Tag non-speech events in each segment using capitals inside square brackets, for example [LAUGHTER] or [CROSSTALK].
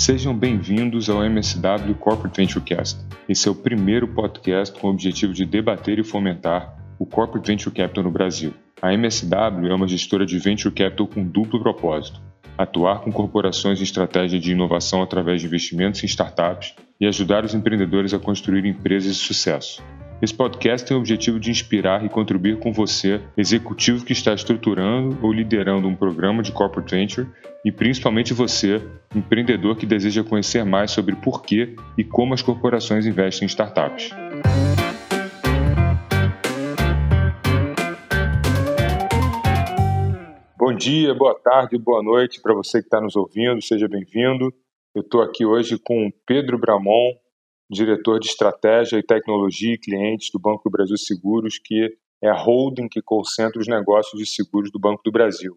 Sejam bem-vindos ao MSW Corporate Venturecast. Esse é o primeiro podcast com o objetivo de debater e fomentar o Corporate Venture Capital no Brasil. A MSW é uma gestora de Venture Capital com duplo propósito: atuar com corporações em estratégia de inovação através de investimentos em startups e ajudar os empreendedores a construir empresas de sucesso. Esse podcast tem o objetivo de inspirar e contribuir com você, executivo que está estruturando ou liderando um programa de corporate venture, e principalmente você, empreendedor que deseja conhecer mais sobre por que e como as corporações investem em startups. Bom dia, boa tarde, boa noite para você que está nos ouvindo, seja bem-vindo. Eu estou aqui hoje com Pedro Bramon, diretor de estratégia e tecnologia e clientes do Banco do Brasil Seguros, que é a holding que concentra os negócios de seguros do Banco do Brasil.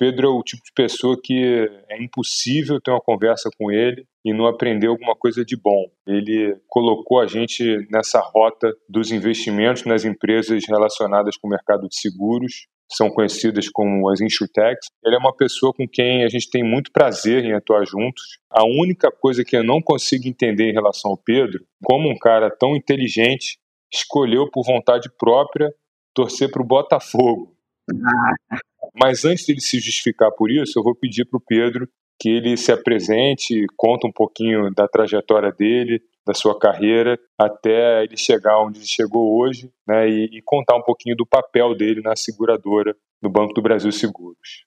Pedro é o tipo de pessoa que é impossível ter uma conversa com ele e não aprender alguma coisa de bom. Ele colocou a gente nessa rota dos investimentos nas empresas relacionadas com o mercado de seguros são conhecidas como as insurtechs. Ele é uma pessoa com quem a gente tem muito prazer em atuar juntos. A única coisa que eu não consigo entender em relação ao Pedro, como um cara tão inteligente escolheu por vontade própria torcer para o Botafogo. [LAUGHS] Mas antes dele se justificar por isso, eu vou pedir para o Pedro que ele se apresente, conta um pouquinho da trajetória dele, da sua carreira até ele chegar onde ele chegou hoje, né, e, e contar um pouquinho do papel dele na seguradora do Banco do Brasil Seguros.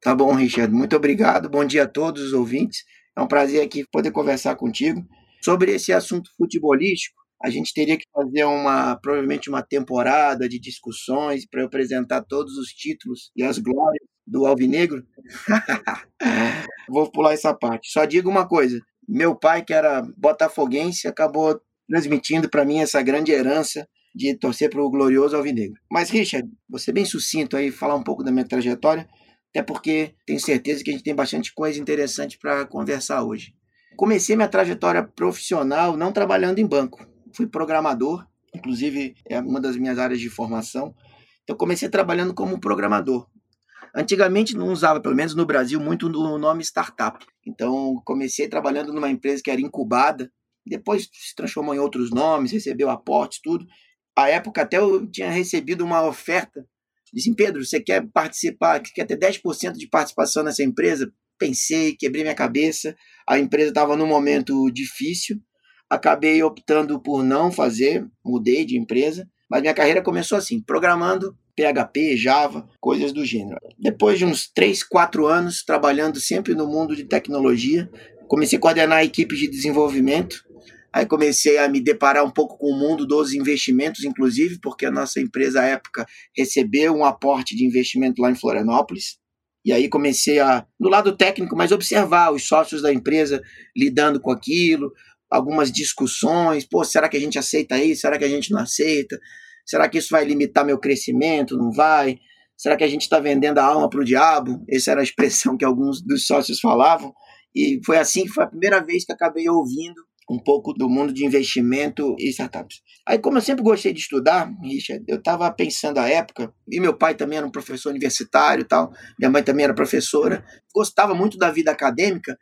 Tá bom, Richard, muito obrigado. Bom dia a todos os ouvintes. É um prazer aqui poder conversar contigo sobre esse assunto futebolístico. A gente teria que fazer uma provavelmente uma temporada de discussões para apresentar todos os títulos e as glórias do Alvinegro. [LAUGHS] Vou pular essa parte. Só digo uma coisa: meu pai, que era botafoguense, acabou transmitindo para mim essa grande herança de torcer para o glorioso Alvinegro. Mas, Richard, você bem sucinto aí, falar um pouco da minha trajetória, até porque tenho certeza que a gente tem bastante coisa interessante para conversar hoje. Comecei minha trajetória profissional não trabalhando em banco. Fui programador, inclusive é uma das minhas áreas de formação. Então, comecei trabalhando como programador. Antigamente não usava, pelo menos no Brasil, muito o nome startup. Então comecei trabalhando numa empresa que era incubada, depois se transformou em outros nomes, recebeu aportes, tudo. A época até eu tinha recebido uma oferta. Disse, Pedro, você quer participar, quer ter 10% de participação nessa empresa? Pensei, quebrei minha cabeça. A empresa estava num momento difícil. Acabei optando por não fazer, mudei de empresa. Mas minha carreira começou assim, programando PHP, Java, coisas do gênero. Depois de uns 3, 4 anos trabalhando sempre no mundo de tecnologia, comecei a coordenar equipes de desenvolvimento. Aí comecei a me deparar um pouco com o mundo dos investimentos, inclusive, porque a nossa empresa à época recebeu um aporte de investimento lá em Florianópolis. E aí comecei a, do lado técnico, mas observar os sócios da empresa lidando com aquilo, algumas discussões, pô, será que a gente aceita isso? Será que a gente não aceita? Será que isso vai limitar meu crescimento? Não vai? Será que a gente está vendendo a alma para o diabo? Essa era a expressão que alguns dos sócios falavam. E foi assim que foi a primeira vez que acabei ouvindo um pouco do mundo de investimento e startups. Aí, como eu sempre gostei de estudar, Richard, eu estava pensando à época, e meu pai também era um professor universitário e tal, minha mãe também era professora, gostava muito da vida acadêmica,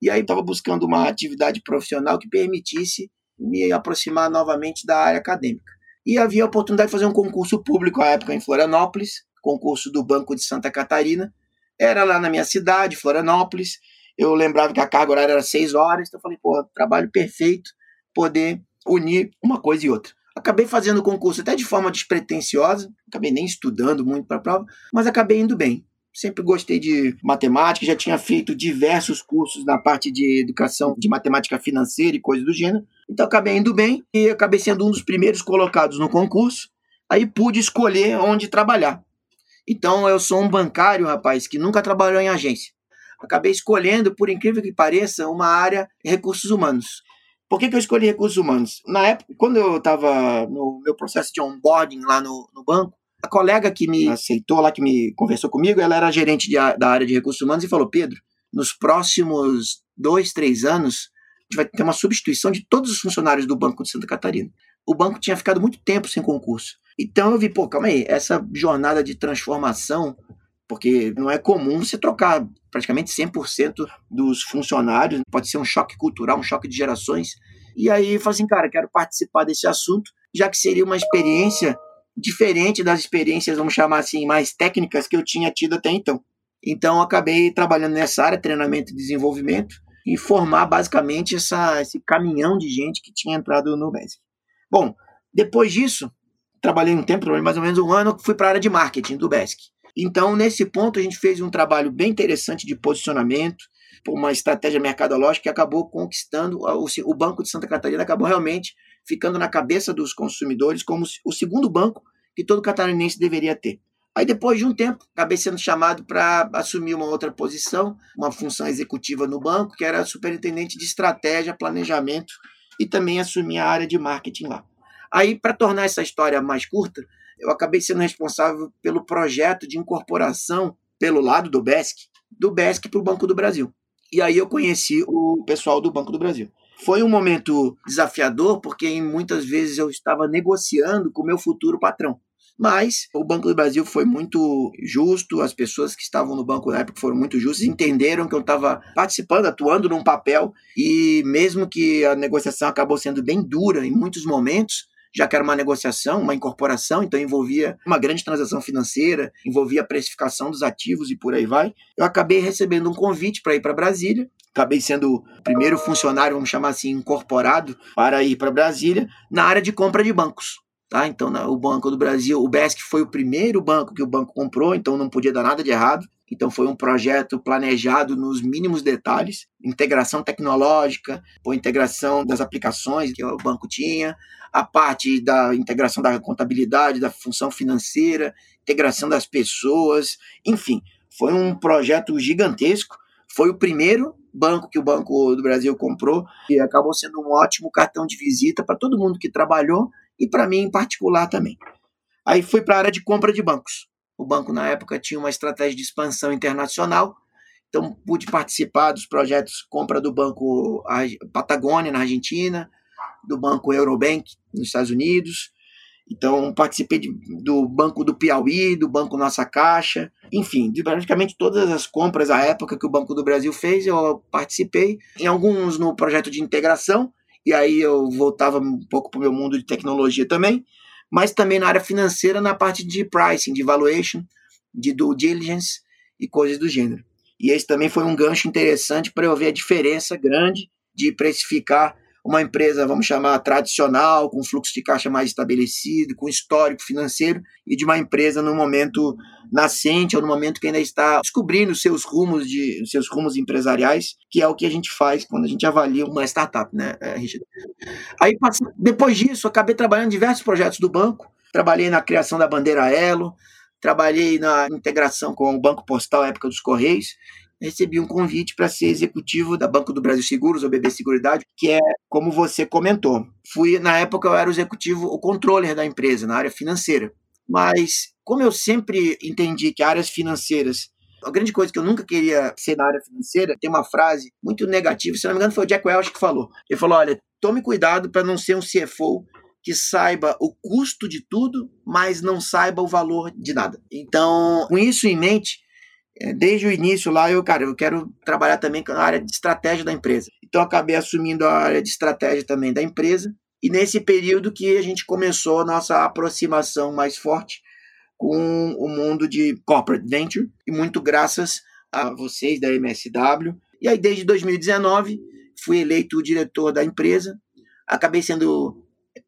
e aí estava buscando uma atividade profissional que permitisse me aproximar novamente da área acadêmica. E havia a oportunidade de fazer um concurso público à época em Florianópolis, concurso do Banco de Santa Catarina. Era lá na minha cidade, Florianópolis. Eu lembrava que a carga horária era seis horas, então eu falei, pô, trabalho perfeito poder unir uma coisa e outra. Acabei fazendo o concurso até de forma despretensiosa, acabei nem estudando muito para a prova, mas acabei indo bem sempre gostei de matemática, já tinha feito diversos cursos na parte de educação de matemática financeira e coisas do gênero. Então acabei indo bem e acabei sendo um dos primeiros colocados no concurso. Aí pude escolher onde trabalhar. Então eu sou um bancário, rapaz, que nunca trabalhou em agência. Acabei escolhendo, por incrível que pareça, uma área recursos humanos. Por que, que eu escolhi recursos humanos? Na época, quando eu estava no meu processo de onboarding lá no, no banco, a colega que me aceitou lá, que me conversou comigo, ela era gerente de, da área de recursos humanos e falou: Pedro, nos próximos dois, três anos, gente vai ter uma substituição de todos os funcionários do Banco de Santa Catarina. O banco tinha ficado muito tempo sem concurso. Então eu vi, pô, calma aí, essa jornada de transformação, porque não é comum você trocar praticamente 100% dos funcionários, pode ser um choque cultural, um choque de gerações. E aí eu falei assim, cara, quero participar desse assunto, já que seria uma experiência diferente das experiências, vamos chamar assim, mais técnicas que eu tinha tido até então. Então, acabei trabalhando nessa área, treinamento e desenvolvimento, e formar basicamente essa, esse caminhão de gente que tinha entrado no BESC. Bom, depois disso, trabalhei um tempo, mais ou menos um ano, fui para a área de marketing do BESC. Então, nesse ponto, a gente fez um trabalho bem interessante de posicionamento, uma estratégia mercadológica que acabou conquistando, o Banco de Santa Catarina acabou realmente ficando na cabeça dos consumidores como o segundo banco que todo catarinense deveria ter. Aí depois de um tempo, acabei sendo chamado para assumir uma outra posição, uma função executiva no banco, que era superintendente de estratégia, planejamento e também assumi a área de marketing lá. Aí, para tornar essa história mais curta, eu acabei sendo responsável pelo projeto de incorporação pelo lado do BESC, do BESC para o Banco do Brasil. E aí eu conheci o pessoal do Banco do Brasil. Foi um momento desafiador, porque muitas vezes eu estava negociando com o meu futuro patrão. Mas o Banco do Brasil foi muito justo, as pessoas que estavam no banco na época foram muito justas, entenderam que eu estava participando, atuando num papel, e mesmo que a negociação acabou sendo bem dura em muitos momentos, já que era uma negociação, uma incorporação, então envolvia uma grande transação financeira, envolvia a precificação dos ativos e por aí vai. Eu acabei recebendo um convite para ir para Brasília, acabei sendo o primeiro funcionário, vamos chamar assim, incorporado para ir para Brasília na área de compra de bancos. Tá? Então, o Banco do Brasil, o BESC foi o primeiro banco que o banco comprou, então não podia dar nada de errado. Então, foi um projeto planejado nos mínimos detalhes integração tecnológica, ou integração das aplicações que o banco tinha, a parte da integração da contabilidade, da função financeira, integração das pessoas, enfim, foi um projeto gigantesco. Foi o primeiro banco que o Banco do Brasil comprou e acabou sendo um ótimo cartão de visita para todo mundo que trabalhou e para mim em particular também. Aí fui para a área de compra de bancos. O banco, na época, tinha uma estratégia de expansão internacional, então pude participar dos projetos compra do Banco Patagônia, na Argentina, do Banco Eurobank, nos Estados Unidos. Então, participei de, do Banco do Piauí, do Banco Nossa Caixa, enfim, de praticamente todas as compras à época que o Banco do Brasil fez, eu participei. Em alguns no projeto de integração, e aí eu voltava um pouco para o meu mundo de tecnologia também, mas também na área financeira, na parte de pricing, de valuation, de due diligence e coisas do gênero. E esse também foi um gancho interessante para eu ver a diferença grande de precificar uma empresa, vamos chamar, tradicional, com fluxo de caixa mais estabelecido, com histórico financeiro, e de uma empresa no momento nascente, ou no momento que ainda está descobrindo seus rumos de seus rumos empresariais, que é o que a gente faz quando a gente avalia uma startup, né, eh, Richard? Aí, depois disso, acabei trabalhando em diversos projetos do banco, trabalhei na criação da bandeira Elo, trabalhei na integração com o Banco Postal, época dos Correios, recebi um convite para ser executivo da Banco do Brasil Seguros, ou BB Seguridade, que é como você comentou. Fui, na época, eu era o executivo, o controller da empresa, na área financeira. Mas, como eu sempre entendi que áreas financeiras a grande coisa que eu nunca queria ser na área financeira, tem uma frase muito negativa, se não me engano foi o Jack Welch que falou. Ele falou, olha, tome cuidado para não ser um CFO que saiba o custo de tudo, mas não saiba o valor de nada. Então, com isso em mente, é, desde o início lá, eu, cara, eu quero trabalhar também com a área de estratégia da empresa. Então, acabei assumindo a área de estratégia também da empresa. E nesse período que a gente começou a nossa aproximação mais forte com o mundo de corporate venture, e muito graças a vocês da MSW. E aí, desde 2019, fui eleito diretor da empresa. Acabei sendo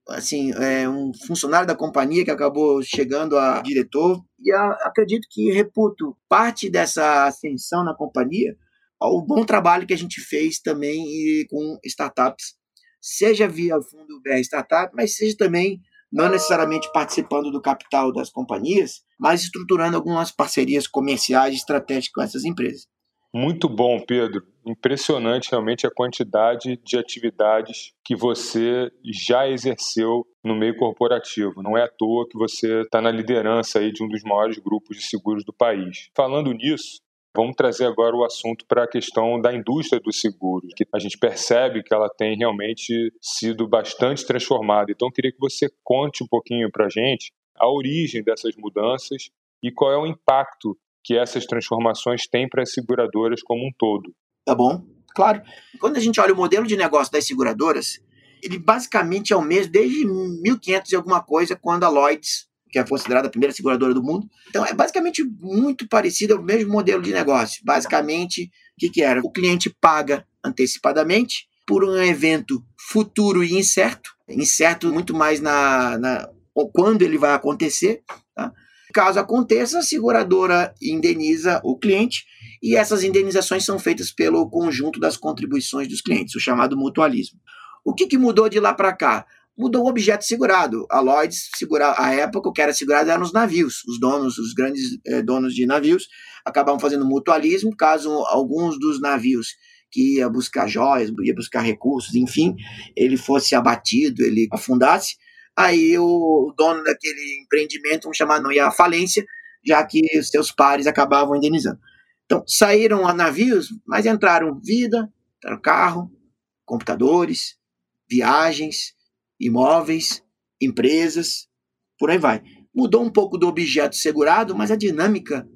assim, é, um funcionário da companhia que acabou chegando a diretor. E a, acredito que reputo parte dessa ascensão na companhia ao bom trabalho que a gente fez também com startups, seja via fundo BR Startup, mas seja também não necessariamente participando do capital das companhias, mas estruturando algumas parcerias comerciais estratégicas com essas empresas. Muito bom, Pedro. Impressionante realmente a quantidade de atividades que você já exerceu no meio corporativo. Não é à toa que você está na liderança aí de um dos maiores grupos de seguros do país. Falando nisso, Vamos trazer agora o assunto para a questão da indústria dos seguros, que a gente percebe que ela tem realmente sido bastante transformada. Então, queria que você conte um pouquinho para a gente a origem dessas mudanças e qual é o impacto que essas transformações têm para as seguradoras como um todo. Tá bom, claro. Quando a gente olha o modelo de negócio das seguradoras, ele basicamente é o mesmo desde 1500 e alguma coisa, quando a Lloyds, que é considerada a primeira seguradora do mundo. Então é basicamente muito parecido ao mesmo modelo de negócio. Basicamente, o que, que era? O cliente paga antecipadamente por um evento futuro e incerto, incerto muito mais na, na quando ele vai acontecer. Tá? Caso aconteça, a seguradora indeniza o cliente e essas indenizações são feitas pelo conjunto das contribuições dos clientes, o chamado mutualismo. O que, que mudou de lá para cá? Mudou o objeto segurado. A Lloyds, segura, a época, o que era segurado eram os navios. Os donos, os grandes eh, donos de navios, acabavam fazendo mutualismo, caso alguns dos navios que ia buscar joias, ia buscar recursos, enfim, ele fosse abatido, ele afundasse, aí o dono daquele empreendimento, vamos chamar, não ia à falência, já que os seus pares acabavam indenizando. Então, saíram a navios, mas entraram vida, entraram carro, computadores, viagens, imóveis, empresas, por aí vai. Mudou um pouco do objeto segurado, mas a dinâmica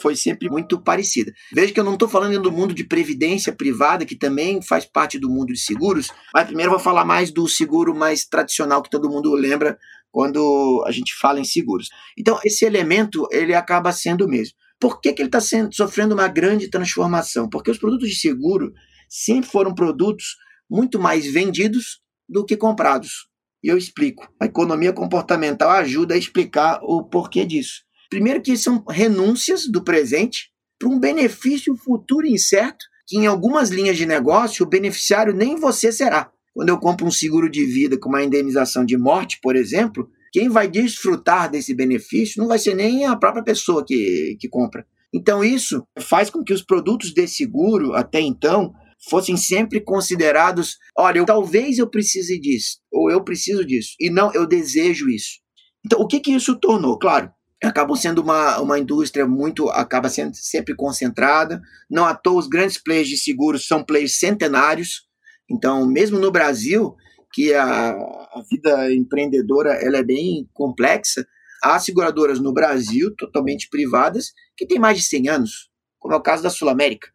foi sempre muito parecida. Veja que eu não estou falando do mundo de previdência privada, que também faz parte do mundo de seguros, mas primeiro eu vou falar mais do seguro mais tradicional que todo mundo lembra quando a gente fala em seguros. Então, esse elemento ele acaba sendo o mesmo. Por que, que ele está sofrendo uma grande transformação? Porque os produtos de seguro sempre foram produtos muito mais vendidos do que comprados. E eu explico. A economia comportamental ajuda a explicar o porquê disso. Primeiro que são renúncias do presente para um benefício futuro incerto, que em algumas linhas de negócio o beneficiário nem você será. Quando eu compro um seguro de vida com uma indenização de morte, por exemplo, quem vai desfrutar desse benefício não vai ser nem a própria pessoa que, que compra. Então, isso faz com que os produtos de seguro, até então, fossem sempre considerados: olha, eu, talvez eu precise disso, ou eu preciso disso, e não, eu desejo isso. Então, o que, que isso tornou? Claro, acabou sendo uma, uma indústria muito, acaba sendo sempre concentrada. Não à toa, os grandes players de seguros são players centenários. Então, mesmo no Brasil, que a, a vida empreendedora ela é bem complexa, há seguradoras no Brasil, totalmente privadas, que têm mais de 100 anos, como é o caso da Sul América.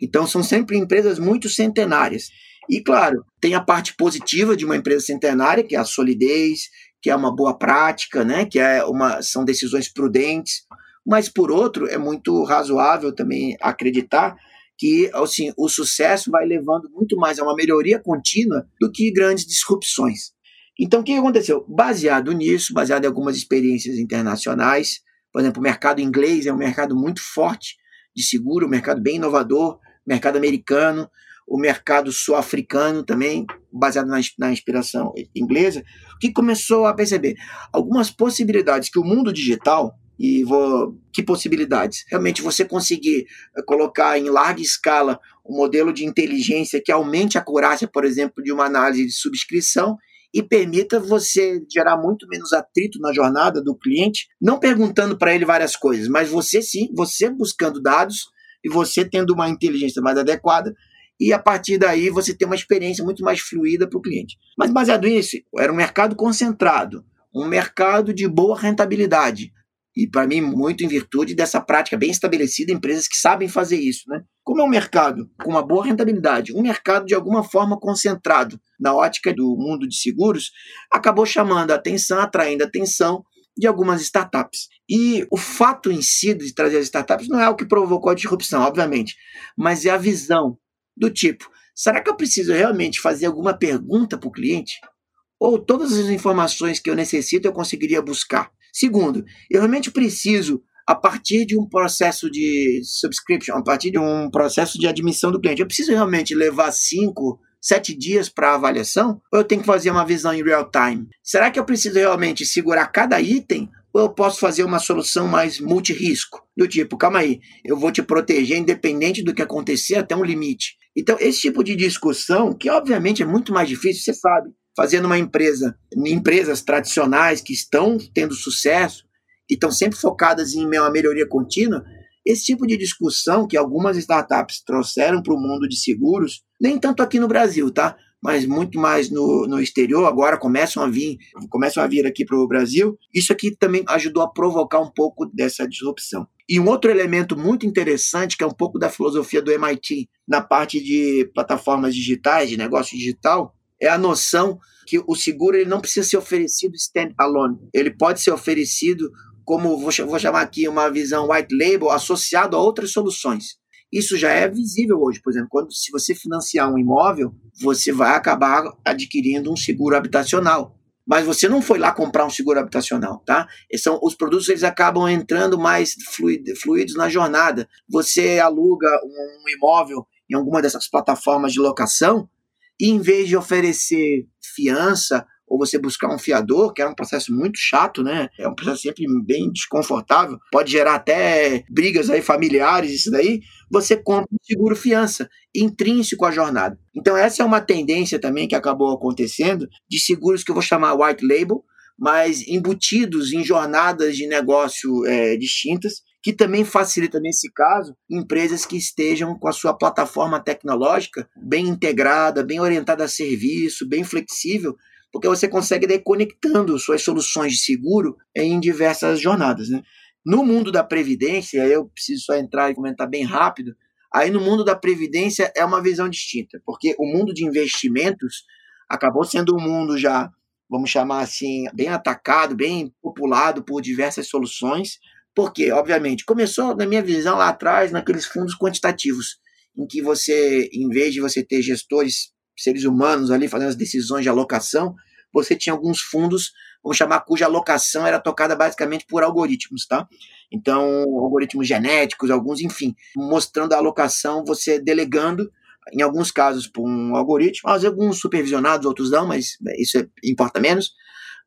Então, são sempre empresas muito centenárias. E, claro, tem a parte positiva de uma empresa centenária, que é a solidez, que é uma boa prática, né? que é uma, são decisões prudentes, mas por outro é muito razoável também acreditar que assim, o sucesso vai levando muito mais a uma melhoria contínua do que grandes disrupções. Então, o que aconteceu? Baseado nisso, baseado em algumas experiências internacionais, por exemplo, o mercado inglês é um mercado muito forte de seguro, mercado bem inovador, mercado americano, o mercado sul-africano também, baseado na, na, inspiração inglesa, que começou a perceber algumas possibilidades que o mundo digital, e vou, que possibilidades? Realmente você conseguir eh, colocar em larga escala um modelo de inteligência que aumente a acurácia, por exemplo, de uma análise de subscrição e permita você gerar muito menos atrito na jornada do cliente, não perguntando para ele várias coisas, mas você sim, você buscando dados e você tendo uma inteligência mais adequada, e a partir daí você tem uma experiência muito mais fluida para o cliente. Mas baseado nisso, era um mercado concentrado, um mercado de boa rentabilidade. E para mim, muito em virtude dessa prática bem estabelecida, empresas que sabem fazer isso. Né? Como é um mercado com uma boa rentabilidade, um mercado de alguma forma concentrado na ótica do mundo de seguros, acabou chamando a atenção, atraindo a atenção de algumas startups. E o fato em si de trazer as startups não é o que provocou a disrupção, obviamente, mas é a visão do tipo: será que eu preciso realmente fazer alguma pergunta para o cliente? Ou todas as informações que eu necessito eu conseguiria buscar? Segundo, eu realmente preciso, a partir de um processo de subscription, a partir de um processo de admissão do cliente, eu preciso realmente levar cinco, sete dias para avaliação? Ou eu tenho que fazer uma visão em real time? Será que eu preciso realmente segurar cada item? Ou eu posso fazer uma solução mais multirisco? Do tipo, calma aí, eu vou te proteger independente do que acontecer até um limite. Então, esse tipo de discussão, que obviamente é muito mais difícil, você sabe, fazendo uma empresa, empresas tradicionais que estão tendo sucesso e estão sempre focadas em uma melhoria contínua, esse tipo de discussão que algumas startups trouxeram para o mundo de seguros, nem tanto aqui no Brasil, tá? Mas muito mais no, no exterior, agora começam a vir, começam a vir aqui para o Brasil. Isso aqui também ajudou a provocar um pouco dessa disrupção. E um outro elemento muito interessante, que é um pouco da filosofia do MIT na parte de plataformas digitais, de negócio digital, é a noção que o seguro ele não precisa ser oferecido stand-alone. Ele pode ser oferecido como, vou, chamar aqui, uma visão white label associado a outras soluções. Isso já é visível hoje, por exemplo, quando se você financiar um imóvel, você vai acabar adquirindo um seguro habitacional. Mas você não foi lá comprar um seguro habitacional, tá? São, os produtos eles acabam entrando mais fluidos na jornada. Você aluga um imóvel em alguma dessas plataformas de locação, e em vez de oferecer fiança ou você buscar um fiador, que é um processo muito chato, né? É um processo sempre bem desconfortável, pode gerar até brigas aí familiares, isso daí. Você compra um seguro fiança, intrínseco à jornada. Então, essa é uma tendência também que acabou acontecendo de seguros que eu vou chamar white label, mas embutidos em jornadas de negócio é, distintas, que também facilita, nesse caso, empresas que estejam com a sua plataforma tecnológica bem integrada, bem orientada a serviço, bem flexível, porque você consegue ir conectando suas soluções de seguro em diversas jornadas. Né? No mundo da previdência, eu preciso só entrar e comentar bem rápido. Aí no mundo da previdência é uma visão distinta, porque o mundo de investimentos acabou sendo um mundo já, vamos chamar assim, bem atacado, bem populado por diversas soluções. Porque, obviamente, começou, na minha visão, lá atrás, naqueles fundos quantitativos, em que você, em vez de você ter gestores seres humanos ali fazendo as decisões de alocação, você tinha alguns fundos, vamos chamar, cuja alocação era tocada basicamente por algoritmos, tá? Então, algoritmos genéticos, alguns, enfim, mostrando a alocação, você delegando, em alguns casos, por um algoritmo, alguns supervisionados, outros não, mas isso é, importa menos.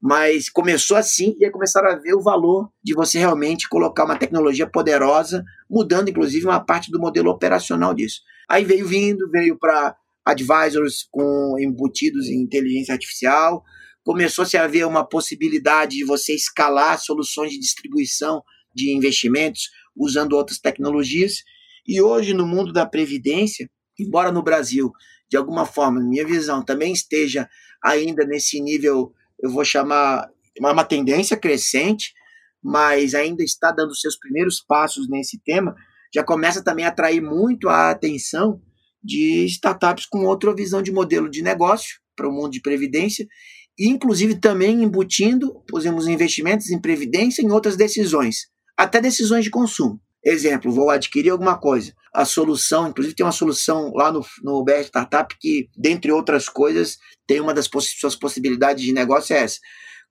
Mas começou assim e aí começaram a ver o valor de você realmente colocar uma tecnologia poderosa, mudando inclusive uma parte do modelo operacional disso. Aí veio vindo, veio para advisors com embutidos em inteligência artificial, começou-se a haver uma possibilidade de você escalar soluções de distribuição de investimentos usando outras tecnologias. E hoje, no mundo da previdência, embora no Brasil, de alguma forma, minha visão também esteja ainda nesse nível, eu vou chamar uma tendência crescente, mas ainda está dando seus primeiros passos nesse tema, já começa também a atrair muito a atenção de startups com outra visão de modelo de negócio para o mundo de previdência, e inclusive também embutindo, pusemos investimentos em previdência em outras decisões, até decisões de consumo. Exemplo, vou adquirir alguma coisa. A solução, inclusive tem uma solução lá no, no BR Startup que, dentre outras coisas, tem uma das poss suas possibilidades de negócio é essa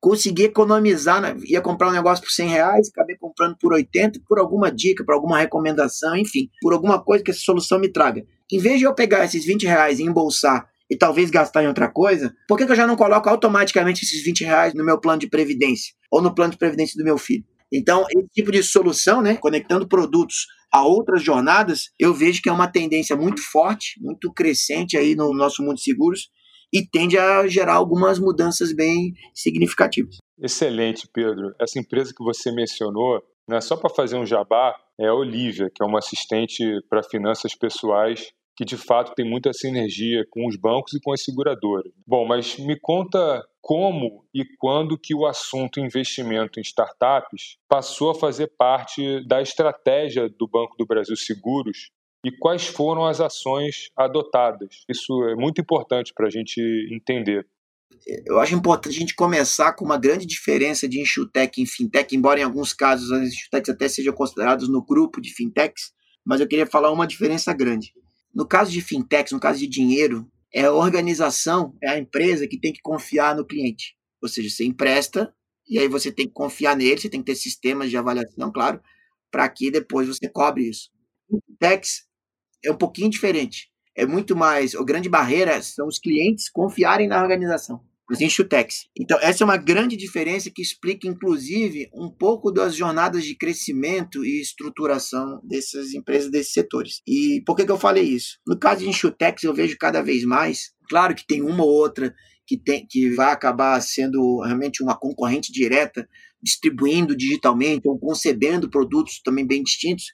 consegui economizar, né? ia comprar um negócio por 100 reais, acabei comprando por 80, por alguma dica, por alguma recomendação, enfim, por alguma coisa que essa solução me traga. Em vez de eu pegar esses 20 reais e embolsar e talvez gastar em outra coisa, por que, que eu já não coloco automaticamente esses 20 reais no meu plano de previdência ou no plano de previdência do meu filho? Então, esse tipo de solução, né, conectando produtos a outras jornadas, eu vejo que é uma tendência muito forte, muito crescente aí no nosso mundo de seguros e tende a gerar algumas mudanças bem significativas. Excelente, Pedro. Essa empresa que você mencionou, né, só para fazer um jabá, é a Olivia, que é uma assistente para finanças pessoais que de fato tem muita sinergia com os bancos e com as seguradoras. Bom, mas me conta como e quando que o assunto investimento em startups passou a fazer parte da estratégia do Banco do Brasil Seguros e quais foram as ações adotadas. Isso é muito importante para a gente entender. Eu acho importante a gente começar com uma grande diferença de insurtech e fintech, embora em alguns casos as insurtechs até sejam consideradas no grupo de fintechs, mas eu queria falar uma diferença grande. No caso de fintechs, no caso de dinheiro, é a organização, é a empresa que tem que confiar no cliente. Ou seja, você empresta e aí você tem que confiar nele, você tem que ter sistemas de avaliação, claro, para que depois você cobre isso. Fintechs é um pouquinho diferente. É muito mais. A grande barreira são os clientes confiarem na organização, os enxutex. Então, essa é uma grande diferença que explica, inclusive, um pouco das jornadas de crescimento e estruturação dessas empresas, desses setores. E por que, que eu falei isso? No caso de enxutex, eu vejo cada vez mais. Claro que tem uma ou outra que, tem, que vai acabar sendo realmente uma concorrente direta, distribuindo digitalmente ou concebendo produtos também bem distintos,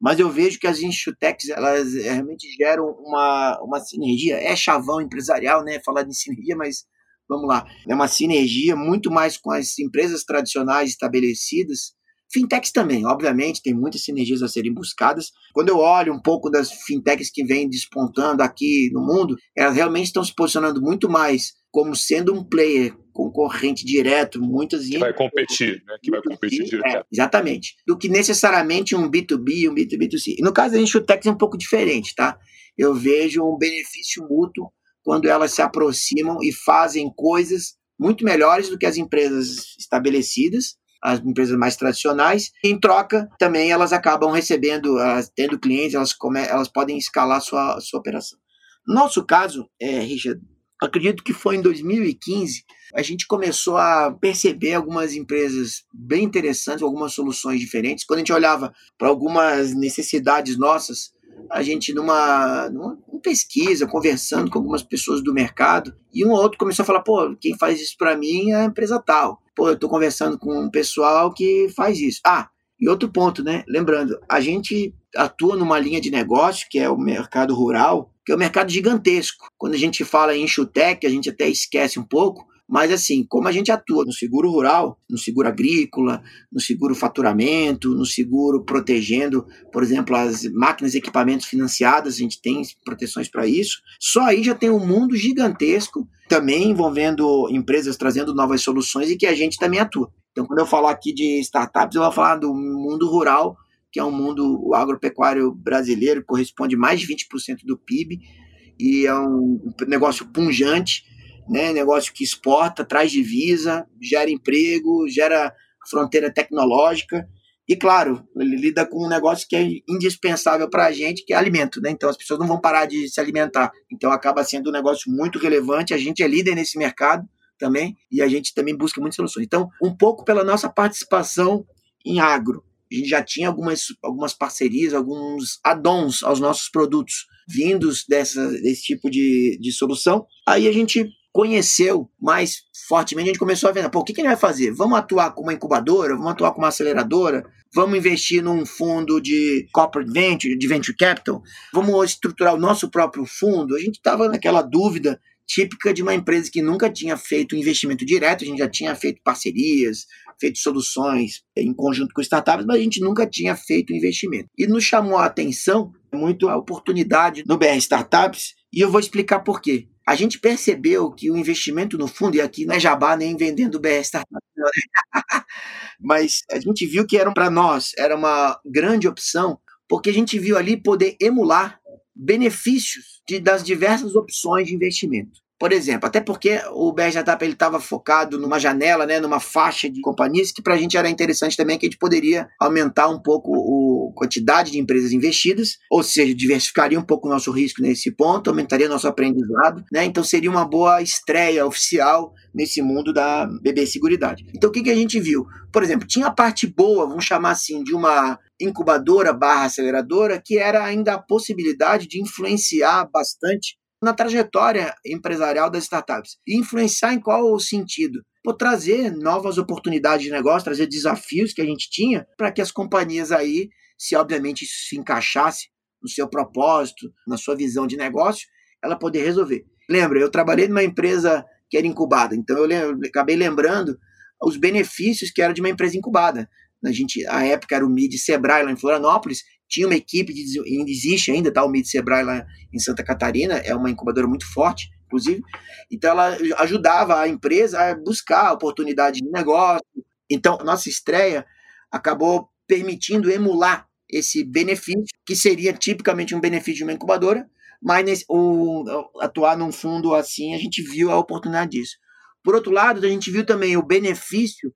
mas eu vejo que as insurtechs, elas realmente geram uma, uma sinergia, é chavão empresarial, né, falar de sinergia, mas vamos lá, é uma sinergia muito mais com as empresas tradicionais estabelecidas, Fintechs também, obviamente, tem muitas sinergias a serem buscadas. Quando eu olho um pouco das fintechs que vêm despontando aqui no mundo, elas realmente estão se posicionando muito mais como sendo um player concorrente direto, muitas que vai competir, né? Que vai competir direto. É, exatamente. Do que necessariamente um B2B, um B2B2C. E no caso da Insurtech é um pouco diferente, tá? Eu vejo um benefício mútuo quando elas se aproximam e fazem coisas muito melhores do que as empresas estabelecidas, as empresas mais tradicionais. Em troca, também elas acabam recebendo, tendo clientes, elas, come, elas podem escalar sua, sua operação. No nosso caso, é, Richard, acredito que foi em 2015, a gente começou a perceber algumas empresas bem interessantes, algumas soluções diferentes. Quando a gente olhava para algumas necessidades nossas, a gente numa, numa pesquisa, conversando com algumas pessoas do mercado, e um ou outro começou a falar, pô, quem faz isso para mim é a empresa tal. Pô, eu estou conversando com um pessoal que faz isso. Ah, e outro ponto, né? Lembrando, a gente atua numa linha de negócio que é o mercado rural, que é um mercado gigantesco. Quando a gente fala em chutec, a gente até esquece um pouco, mas assim, como a gente atua no seguro rural, no seguro agrícola, no seguro faturamento, no seguro protegendo, por exemplo, as máquinas e equipamentos financiadas, a gente tem proteções para isso. Só aí já tem um mundo gigantesco, também envolvendo empresas trazendo novas soluções e que a gente também atua. Então, quando eu falar aqui de startups, eu vou falar do mundo rural, que é um mundo agropecuário brasileiro, corresponde mais de 20% do PIB, e é um negócio punjante, né? negócio que exporta, traz divisa, gera emprego, gera fronteira tecnológica, e claro, ele lida com um negócio que é indispensável para a gente, que é alimento, né? Então as pessoas não vão parar de se alimentar. Então acaba sendo um negócio muito relevante. A gente é líder nesse mercado também e a gente também busca muitas soluções. Então, um pouco pela nossa participação em agro, a gente já tinha algumas, algumas parcerias, alguns add-ons aos nossos produtos vindos dessa, desse tipo de, de solução. Aí a gente conheceu mais fortemente, a gente começou a ver, pô, o que, que gente vai fazer? Vamos atuar como uma incubadora, vamos atuar como uma aceleradora, vamos investir num fundo de corporate venture, de venture capital, vamos estruturar o nosso próprio fundo. A gente estava naquela dúvida típica de uma empresa que nunca tinha feito investimento direto, a gente já tinha feito parcerias, feito soluções em conjunto com startups, mas a gente nunca tinha feito investimento. E nos chamou a atenção muito a oportunidade no BR Startups, e eu vou explicar por quê. A gente percebeu que o investimento no fundo, e aqui não é jabá nem vendendo BR Startups, né? [LAUGHS] mas a gente viu que era para nós, era uma grande opção, porque a gente viu ali poder emular benefícios de, das diversas opções de investimento. Por exemplo, até porque o BRJTAP ele estava focado numa janela, né, numa faixa de companhias que para a gente era interessante também que a gente poderia aumentar um pouco quantidade de empresas investidas, ou seja, diversificaria um pouco o nosso risco nesse ponto, aumentaria nosso aprendizado, né? Então seria uma boa estreia oficial nesse mundo da BB Seguridade. Então o que, que a gente viu? Por exemplo, tinha a parte boa, vamos chamar assim, de uma incubadora barra aceleradora, que era ainda a possibilidade de influenciar bastante na trajetória empresarial das startups. E influenciar em qual sentido? Por trazer novas oportunidades de negócio, trazer desafios que a gente tinha para que as companhias aí, se obviamente isso se encaixasse no seu propósito, na sua visão de negócio, ela poder resolver. Lembra, eu trabalhei numa empresa que era incubada, então eu lembro, acabei lembrando os benefícios que era de uma empresa incubada. A gente, a época era o MID Sebrae lá em Florianópolis, tinha uma equipe, de, ainda existe ainda, tá? O MID Sebrae lá em Santa Catarina, é uma incubadora muito forte, inclusive. Então ela ajudava a empresa a buscar oportunidade de negócio. Então, nossa estreia acabou permitindo emular esse benefício, que seria tipicamente um benefício de uma incubadora, mas nesse, o, atuar num fundo assim, a gente viu a oportunidade disso. Por outro lado, a gente viu também o benefício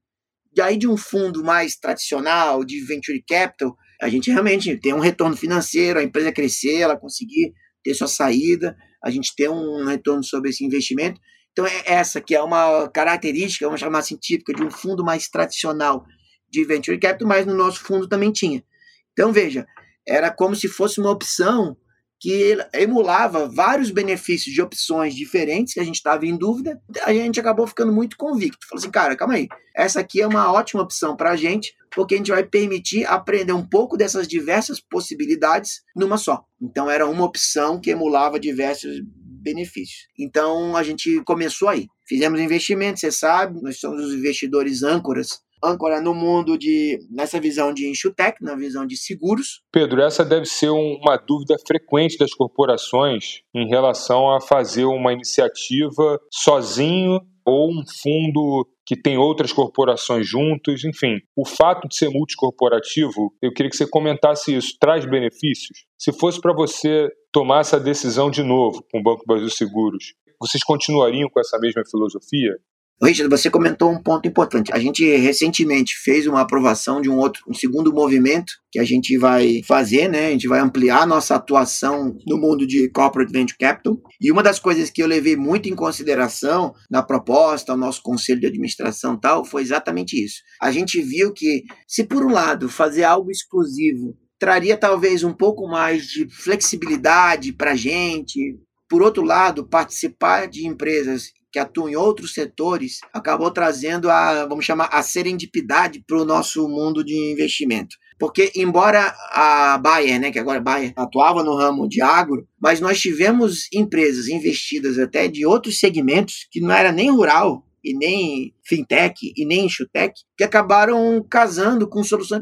de aí de um fundo mais tradicional, de venture capital, a gente realmente tem um retorno financeiro, a empresa crescer, ela conseguir ter sua saída, a gente ter um retorno sobre esse investimento. Então, é essa que é uma característica, vamos chamar assim, típica de um fundo mais tradicional de venture capital, mas no nosso fundo também tinha. Então, veja, era como se fosse uma opção que emulava vários benefícios de opções diferentes que a gente estava em dúvida, a gente acabou ficando muito convicto. Falou assim, cara, calma aí, essa aqui é uma ótima opção para a gente, porque a gente vai permitir aprender um pouco dessas diversas possibilidades numa só. Então era uma opção que emulava diversos benefícios. Então a gente começou aí. Fizemos investimento, você sabe, nós somos os investidores âncoras âncora no mundo de nessa visão de insurtech, na visão de seguros. Pedro, essa deve ser uma dúvida frequente das corporações em relação a fazer uma iniciativa sozinho ou um fundo que tem outras corporações juntos, enfim. O fato de ser multicorporativo, eu queria que você comentasse isso, traz benefícios? Se fosse para você tomar essa decisão de novo com o Banco Brasil Seguros, vocês continuariam com essa mesma filosofia? Richard, você comentou um ponto importante. A gente recentemente fez uma aprovação de um outro, um segundo movimento que a gente vai fazer, né? A gente vai ampliar nossa atuação no mundo de corporate venture capital. E uma das coisas que eu levei muito em consideração na proposta, ao nosso conselho de administração tal, foi exatamente isso. A gente viu que se por um lado fazer algo exclusivo traria talvez um pouco mais de flexibilidade para a gente, por outro lado, participar de empresas que atuam em outros setores, acabou trazendo a, vamos chamar, a serendipidade para o nosso mundo de investimento. Porque, embora a Bayer, né, que agora a Bayer atuava no ramo de agro, mas nós tivemos empresas investidas até de outros segmentos que não era nem rural, e nem fintech e nem insurtech, que acabaram casando com soluções.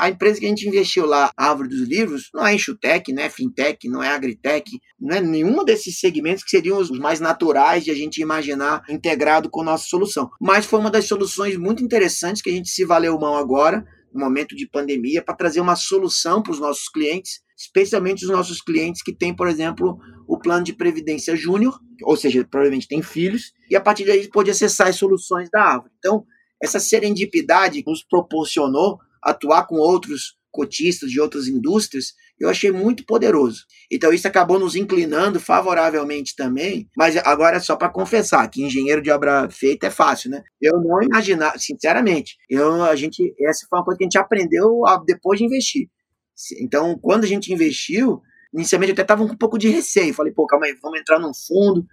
A empresa que a gente investiu lá, Árvore dos Livros, não é insurtech, não é fintech, não é agritech, não é nenhum desses segmentos que seriam os mais naturais de a gente imaginar integrado com a nossa solução. Mas foi uma das soluções muito interessantes que a gente se valeu mão agora, no momento de pandemia, para trazer uma solução para os nossos clientes especialmente os nossos clientes que têm, por exemplo, o plano de previdência júnior, ou seja, provavelmente tem filhos, e a partir daí pode acessar as soluções da árvore. Então, essa serendipidade nos proporcionou atuar com outros cotistas de outras indústrias, eu achei muito poderoso. Então isso acabou nos inclinando favoravelmente também, mas agora é só para confessar que engenheiro de obra feita é fácil, né? Eu não imaginava, sinceramente, eu a gente essa foi uma coisa que a gente aprendeu depois de investir. Então, quando a gente investiu, inicialmente eu até estava com um pouco de receio. Falei, pô, calma aí, vamos entrar num fundo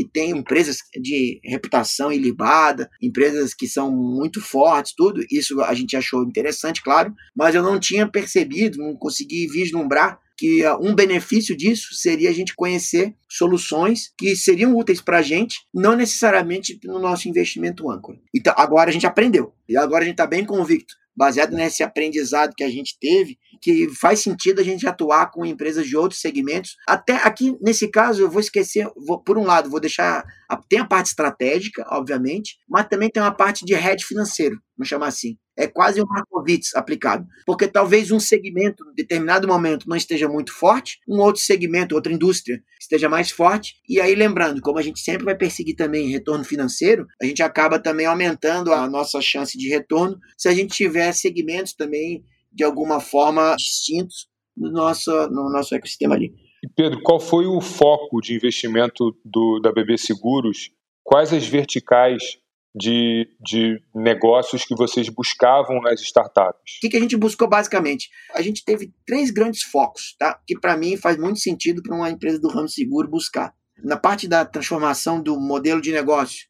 que tem empresas de reputação ilibada, empresas que são muito fortes, tudo. Isso a gente achou interessante, claro, mas eu não tinha percebido, não consegui vislumbrar que ah, um benefício disso seria a gente conhecer soluções que seriam úteis para a gente, não necessariamente no nosso investimento âncora. Então, agora a gente aprendeu. E agora a gente está bem convicto baseado nesse aprendizado que a gente teve, que faz sentido a gente atuar com empresas de outros segmentos. Até aqui, nesse caso, eu vou esquecer, vou, por um lado, vou deixar. Tem a parte estratégica, obviamente, mas também tem uma parte de head financeiro, vamos chamar assim é quase um Markowitz aplicado. Porque talvez um segmento, em determinado momento, não esteja muito forte, um outro segmento, outra indústria, esteja mais forte. E aí, lembrando, como a gente sempre vai perseguir também retorno financeiro, a gente acaba também aumentando a nossa chance de retorno se a gente tiver segmentos também, de alguma forma, distintos no nosso, no nosso ecossistema ali. Pedro, qual foi o foco de investimento do, da BB Seguros? Quais as verticais de, de negócios que vocês buscavam nas startups? O que, que a gente buscou basicamente? A gente teve três grandes focos, tá? que para mim faz muito sentido para uma empresa do ramo seguro buscar. Na parte da transformação do modelo de negócio,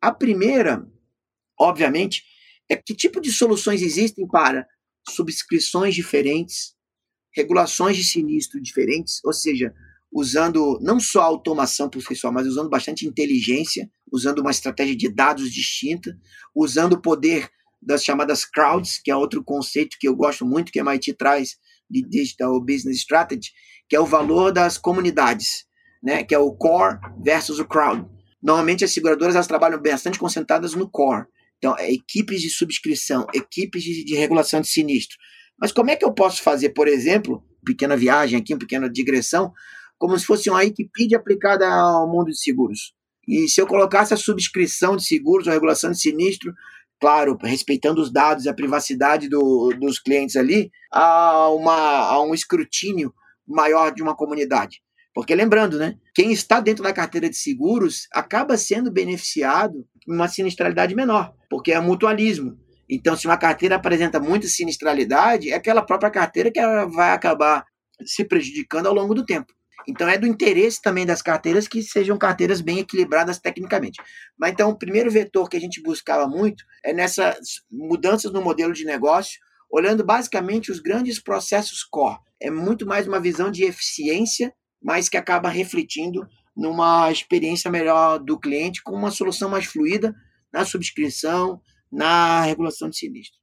a primeira, obviamente, é que tipo de soluções existem para subscrições diferentes, regulações de sinistro diferentes, ou seja, usando não só automação só, mas usando bastante inteligência, usando uma estratégia de dados distinta, usando o poder das chamadas crowds, que é outro conceito que eu gosto muito, que a MIT traz de Digital Business Strategy, que é o valor das comunidades, né, que é o core versus o crowd. Normalmente as seguradoras elas trabalham bastante concentradas no core. Então, é equipes de subscrição, equipes de, de regulação de sinistro. Mas como é que eu posso fazer, por exemplo, pequena viagem aqui, uma pequena digressão, como se fosse uma Wikipedia aplicada ao mundo de seguros. E se eu colocasse a subscrição de seguros, a regulação de sinistro, claro, respeitando os dados e a privacidade do, dos clientes ali, a, uma, a um escrutínio maior de uma comunidade. Porque lembrando, né, quem está dentro da carteira de seguros acaba sendo beneficiado com uma sinistralidade menor, porque é mutualismo. Então, se uma carteira apresenta muita sinistralidade, é aquela própria carteira que vai acabar se prejudicando ao longo do tempo. Então é do interesse também das carteiras que sejam carteiras bem equilibradas tecnicamente. Mas então o primeiro vetor que a gente buscava muito é nessas mudanças no modelo de negócio, olhando basicamente os grandes processos core. É muito mais uma visão de eficiência, mas que acaba refletindo numa experiência melhor do cliente com uma solução mais fluida na subscrição, na regulação de sinistro.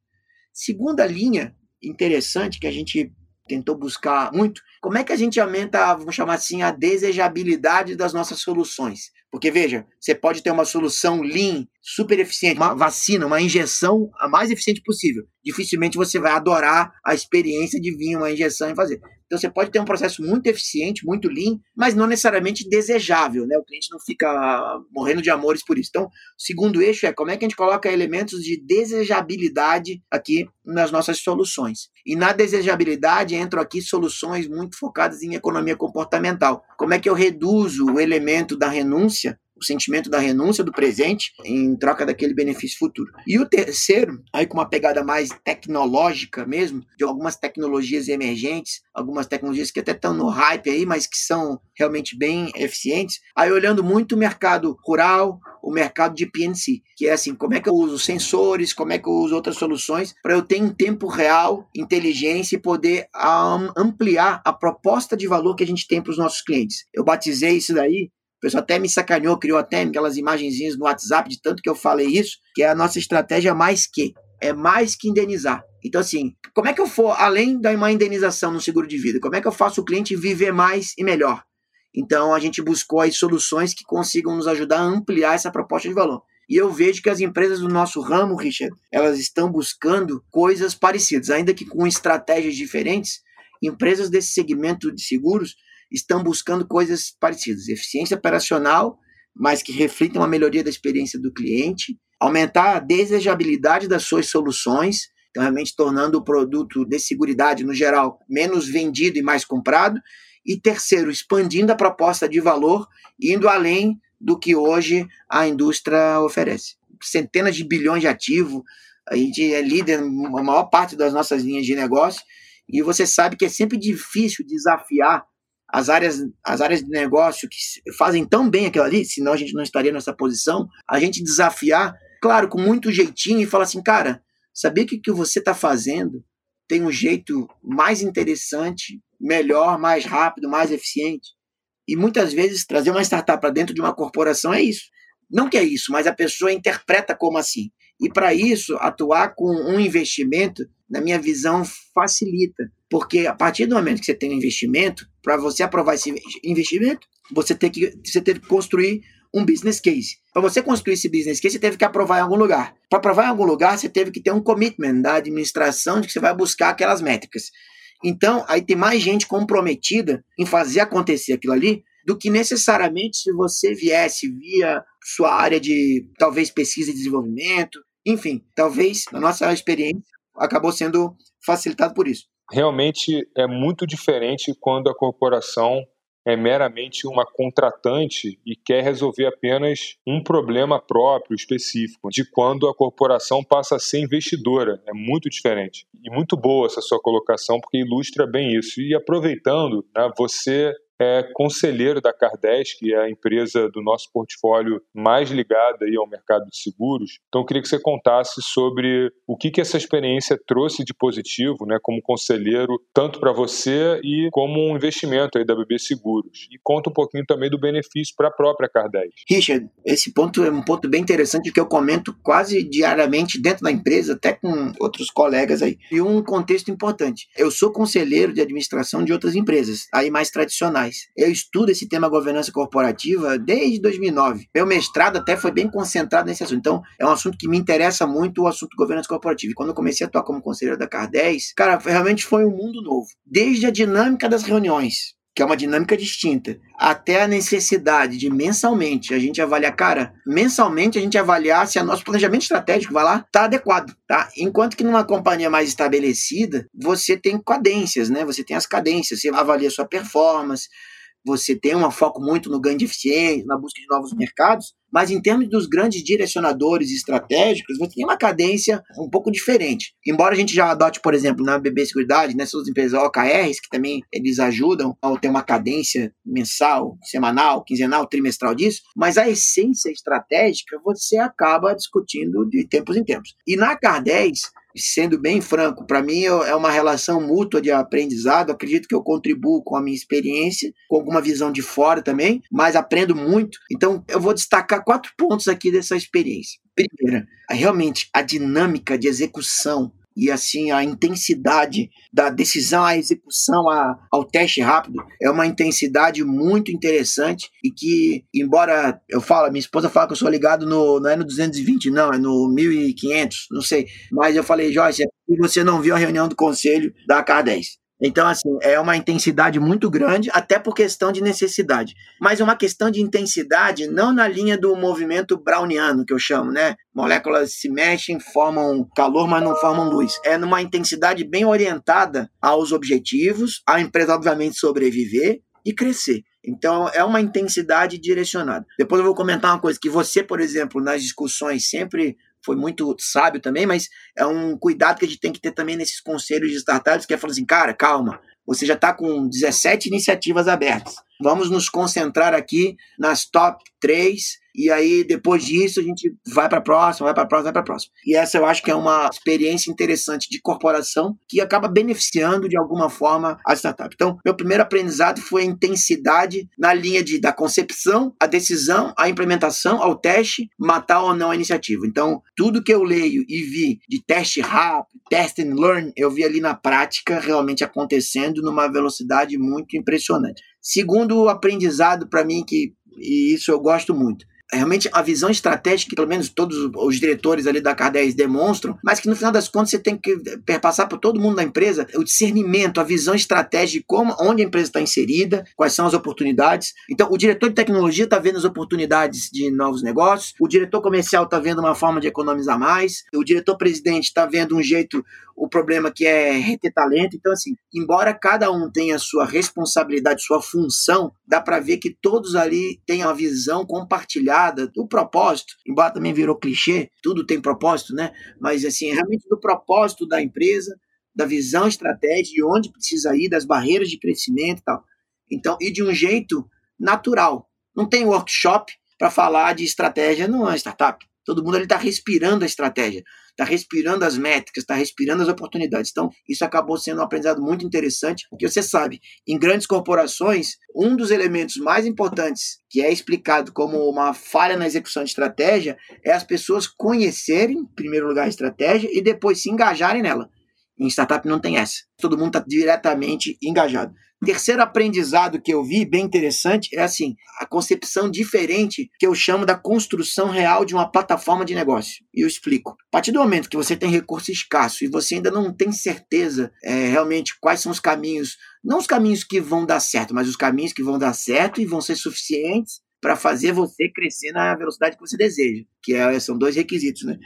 Segunda linha interessante que a gente tentou buscar muito, como é que a gente aumenta, vamos chamar assim, a desejabilidade das nossas soluções? Porque, veja, você pode ter uma solução lean, super eficiente, uma vacina, uma injeção a mais eficiente possível. Dificilmente você vai adorar a experiência de vir uma injeção e fazer. Então você pode ter um processo muito eficiente, muito lean, mas não necessariamente desejável, né? O cliente não fica morrendo de amores por isso. Então, o segundo eixo é como é que a gente coloca elementos de desejabilidade aqui nas nossas soluções. E na desejabilidade entram aqui soluções muito focadas em economia comportamental. Como é que eu reduzo o elemento da renúncia o sentimento da renúncia do presente em troca daquele benefício futuro. E o terceiro, aí com uma pegada mais tecnológica mesmo, de algumas tecnologias emergentes, algumas tecnologias que até estão no hype aí, mas que são realmente bem eficientes. Aí olhando muito o mercado rural, o mercado de PNC, que é assim, como é que eu uso sensores, como é que eu uso outras soluções para eu ter em tempo real inteligência e poder ampliar a proposta de valor que a gente tem para os nossos clientes. Eu batizei isso daí o pessoal até me sacaneou, criou até aquelas imagenzinhas no WhatsApp de tanto que eu falei isso, que é a nossa estratégia mais que. É mais que indenizar. Então, assim, como é que eu for, além da uma indenização no seguro de vida, como é que eu faço o cliente viver mais e melhor? Então, a gente buscou as soluções que consigam nos ajudar a ampliar essa proposta de valor. E eu vejo que as empresas do nosso ramo, Richard, elas estão buscando coisas parecidas, ainda que com estratégias diferentes. Empresas desse segmento de seguros estão buscando coisas parecidas, eficiência operacional, mas que reflitam a melhoria da experiência do cliente, aumentar a desejabilidade das suas soluções, então realmente tornando o produto de segurança no geral menos vendido e mais comprado, e terceiro, expandindo a proposta de valor, indo além do que hoje a indústria oferece. Centenas de bilhões de ativos, a gente é líder na maior parte das nossas linhas de negócio, e você sabe que é sempre difícil desafiar as áreas, as áreas de negócio que fazem tão bem aquilo ali, senão a gente não estaria nessa posição, a gente desafiar, claro, com muito jeitinho e falar assim, cara, sabia que o que você está fazendo tem um jeito mais interessante, melhor, mais rápido, mais eficiente? E muitas vezes trazer uma startup para dentro de uma corporação é isso. Não que é isso, mas a pessoa interpreta como assim. E para isso, atuar com um investimento, na minha visão, facilita. Porque a partir do momento que você tem um investimento, para você aprovar esse investimento, você tem que, você teve que construir um business case. Para você construir esse business case, você teve que aprovar em algum lugar. Para aprovar em algum lugar, você teve que ter um commitment da administração de que você vai buscar aquelas métricas. Então, aí tem mais gente comprometida em fazer acontecer aquilo ali do que necessariamente se você viesse via sua área de talvez pesquisa e desenvolvimento, enfim, talvez a nossa experiência acabou sendo facilitado por isso realmente é muito diferente quando a corporação é meramente uma contratante e quer resolver apenas um problema próprio, específico, de quando a corporação passa a ser investidora. É muito diferente. E muito boa essa sua colocação, porque ilustra bem isso. E aproveitando, né, você é conselheiro da Cardes, que é a empresa do nosso portfólio mais ligada aí ao mercado de seguros. Então, queria que você contasse sobre o que, que essa experiência trouxe de positivo, né, como conselheiro, tanto para você e como um investimento aí da BB Seguros. E conta um pouquinho também do benefício para a própria Cardes. Richard, esse ponto é um ponto bem interessante que eu comento quase diariamente dentro da empresa, até com outros colegas aí. E um contexto importante. Eu sou conselheiro de administração de outras empresas, aí mais tradicionais. Eu estudo esse tema governança corporativa desde 2009. Meu mestrado até foi bem concentrado nesse assunto. Então, é um assunto que me interessa muito, o assunto governança corporativa. E quando eu comecei a atuar como conselheiro da CAR 10, cara, realmente foi um mundo novo. Desde a dinâmica das reuniões, que é uma dinâmica distinta, até a necessidade de mensalmente a gente avaliar, cara, mensalmente a gente avaliar se o nosso planejamento estratégico vai lá tá adequado, tá? Enquanto que numa companhia mais estabelecida, você tem cadências, né? Você tem as cadências, você avalia sua performance, você tem um foco muito no ganho de eficiência, na busca de novos mercados, mas em termos dos grandes direcionadores estratégicos, você tem uma cadência um pouco diferente. Embora a gente já adote, por exemplo, na BB Seguridade, nessas empresas OKRs, que também eles ajudam a ter uma cadência mensal, semanal, quinzenal, trimestral disso, mas a essência estratégica você acaba discutindo de tempos em tempos. E na CAR 10, sendo bem franco, para mim é uma relação mútua de aprendizado. Acredito que eu contribuo com a minha experiência, com alguma visão de fora também, mas aprendo muito. Então, eu vou destacar quatro pontos aqui dessa experiência. Primeira, realmente a dinâmica de execução e assim a intensidade da decisão à execução a, ao teste rápido é uma intensidade muito interessante e que embora eu falo minha esposa fala que eu sou ligado no não é no 220 não é no 1500 não sei. Mas eu falei Joyce você não viu a reunião do conselho da K10 então, assim, é uma intensidade muito grande, até por questão de necessidade. Mas é uma questão de intensidade não na linha do movimento browniano, que eu chamo, né? Moléculas se mexem, formam calor, mas não formam luz. É numa intensidade bem orientada aos objetivos, a empresa, obviamente, sobreviver e crescer. Então, é uma intensidade direcionada. Depois eu vou comentar uma coisa que você, por exemplo, nas discussões sempre foi muito sábio também, mas é um cuidado que a gente tem que ter também nesses conselhos de startups, que é falar assim, cara, calma, você já está com 17 iniciativas abertas. Vamos nos concentrar aqui nas top 3 e aí depois disso a gente vai para próxima, vai para próxima, vai para próxima. E essa eu acho que é uma experiência interessante de corporação que acaba beneficiando de alguma forma a startup. Então, meu primeiro aprendizado foi a intensidade na linha de da concepção, a decisão, a implementação, ao teste, matar ou não a iniciativa. Então, tudo que eu leio e vi de teste rápido, test and learn, eu vi ali na prática realmente acontecendo numa velocidade muito impressionante. Segundo aprendizado para mim que e isso eu gosto muito realmente a visão estratégica que pelo menos todos os diretores ali da K10 demonstram, mas que no final das contas você tem que perpassar por todo mundo da empresa o discernimento, a visão estratégica de como, onde a empresa está inserida, quais são as oportunidades. Então, o diretor de tecnologia está vendo as oportunidades de novos negócios, o diretor comercial está vendo uma forma de economizar mais, o diretor presidente está vendo um jeito o problema que é reter talento. Então, assim, embora cada um tenha sua responsabilidade, sua função, dá para ver que todos ali têm a visão compartilhada do propósito, embora também virou clichê, tudo tem propósito, né? Mas, assim, realmente do propósito da empresa, da visão estratégica, de onde precisa ir, das barreiras de crescimento e tal. Então, e de um jeito natural. Não tem workshop para falar de estratégia numa startup. Todo mundo está respirando a estratégia, está respirando as métricas, está respirando as oportunidades. Então, isso acabou sendo um aprendizado muito interessante, porque você sabe, em grandes corporações, um dos elementos mais importantes que é explicado como uma falha na execução de estratégia é as pessoas conhecerem, em primeiro lugar, a estratégia e depois se engajarem nela. Em startup não tem essa. Todo mundo está diretamente engajado. Terceiro aprendizado que eu vi, bem interessante, é assim, a concepção diferente que eu chamo da construção real de uma plataforma de negócio. E eu explico. A partir do momento que você tem recurso escasso e você ainda não tem certeza é, realmente quais são os caminhos, não os caminhos que vão dar certo, mas os caminhos que vão dar certo e vão ser suficientes para fazer você crescer na velocidade que você deseja, que é, são dois requisitos, né?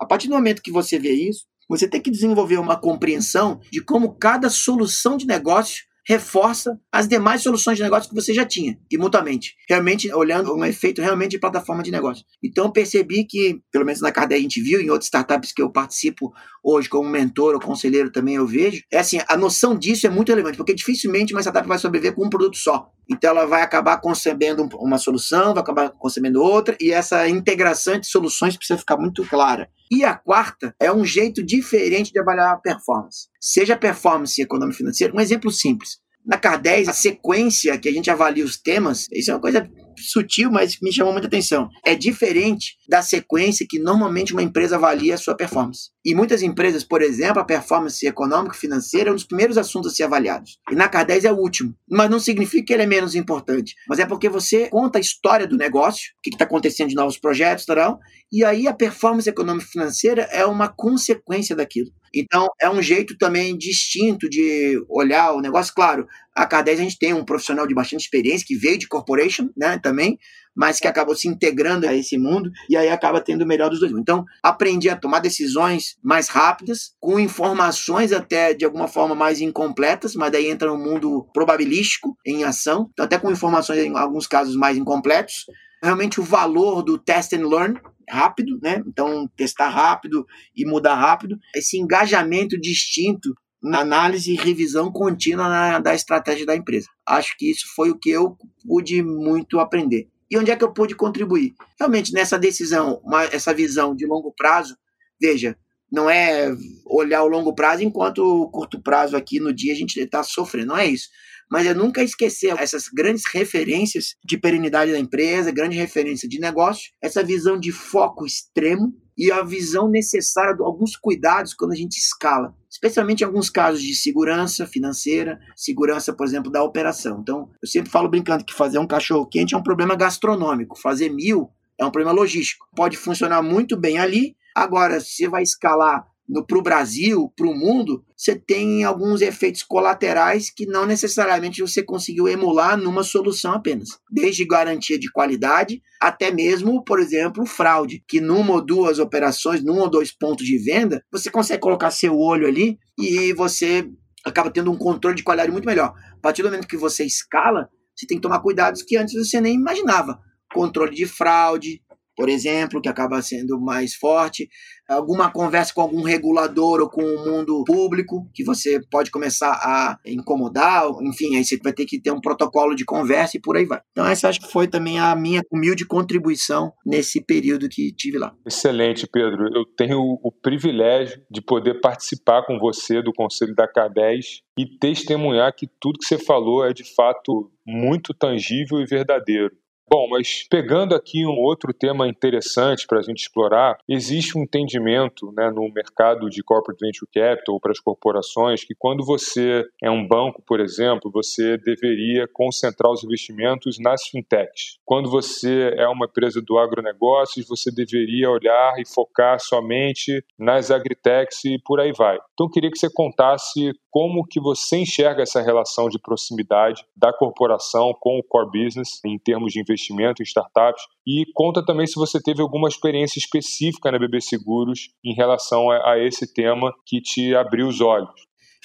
A partir do momento que você vê isso, você tem que desenvolver uma compreensão de como cada solução de negócio reforça as demais soluções de negócio que você já tinha, e mutuamente. Realmente, olhando um efeito realmente de plataforma de negócio. Então, eu percebi que, pelo menos na Cardé a gente viu, em outras startups que eu participo hoje como mentor ou conselheiro também eu vejo, é assim, a noção disso é muito relevante, porque dificilmente uma startup vai sobreviver com um produto só. Então, ela vai acabar concebendo uma solução, vai acabar concebendo outra, e essa integração de soluções precisa ficar muito clara. E a quarta é um jeito diferente de avaliar a performance. Seja performance econômica financeira, um exemplo simples. Na CAR 10, a sequência que a gente avalia os temas, isso é uma coisa sutil, mas me chamou muita atenção. É diferente da sequência que normalmente uma empresa avalia a sua performance. E muitas empresas, por exemplo, a performance econômica e financeira é um dos primeiros assuntos a ser avaliados. E na CAR 10 é o último. Mas não significa que ele é menos importante. Mas é porque você conta a história do negócio, o que está acontecendo de novos projetos, tal, e aí a performance econômica e financeira é uma consequência daquilo. Então, é um jeito também distinto de olhar o negócio. Claro, a K10 a gente tem um profissional de bastante experiência que veio de corporation, né, também, mas que acabou se integrando a esse mundo e aí acaba tendo o melhor dos dois. Então, aprendi a tomar decisões mais rápidas, com informações até de alguma forma mais incompletas, mas daí entra no mundo probabilístico em ação, então, até com informações em alguns casos mais incompletos. Realmente o valor do test and learn rápido, né? Então, testar rápido e mudar rápido. Esse engajamento distinto análise e revisão contínua na, da estratégia da empresa. Acho que isso foi o que eu pude muito aprender. E onde é que eu pude contribuir? Realmente nessa decisão, uma, essa visão de longo prazo, veja, não é olhar o longo prazo enquanto o curto prazo aqui no dia a gente está sofrendo, não é isso. Mas é nunca esquecer essas grandes referências de perenidade da empresa, grande referência de negócio, essa visão de foco extremo e a visão necessária de alguns cuidados quando a gente escala, especialmente em alguns casos de segurança financeira, segurança, por exemplo, da operação. Então, eu sempre falo brincando que fazer um cachorro quente é um problema gastronômico, fazer mil é um problema logístico. Pode funcionar muito bem ali, agora, se você vai escalar para o Brasil, para o mundo, você tem alguns efeitos colaterais que não necessariamente você conseguiu emular numa solução apenas. Desde garantia de qualidade até mesmo, por exemplo, fraude, que numa ou duas operações, num ou dois pontos de venda, você consegue colocar seu olho ali e você acaba tendo um controle de qualidade muito melhor. A partir do momento que você escala, você tem que tomar cuidados que antes você nem imaginava. Controle de fraude, por exemplo, que acaba sendo mais forte, alguma conversa com algum regulador ou com o mundo público que você pode começar a incomodar, enfim, aí você vai ter que ter um protocolo de conversa e por aí vai. Então essa acho que foi também a minha humilde contribuição nesse período que tive lá. Excelente, Pedro. Eu tenho o privilégio de poder participar com você do Conselho da K10 e testemunhar que tudo que você falou é de fato muito tangível e verdadeiro. Bom, mas pegando aqui um outro tema interessante para a gente explorar, existe um entendimento né, no mercado de corporate venture capital para as corporações que quando você é um banco, por exemplo, você deveria concentrar os investimentos nas fintechs. Quando você é uma empresa do agronegócios, você deveria olhar e focar somente nas agritechs e por aí vai. Então, eu queria que você contasse como que você enxerga essa relação de proximidade da corporação com o core business em termos de investimento em startups e conta também se você teve alguma experiência específica na BB Seguros em relação a, a esse tema que te abriu os olhos.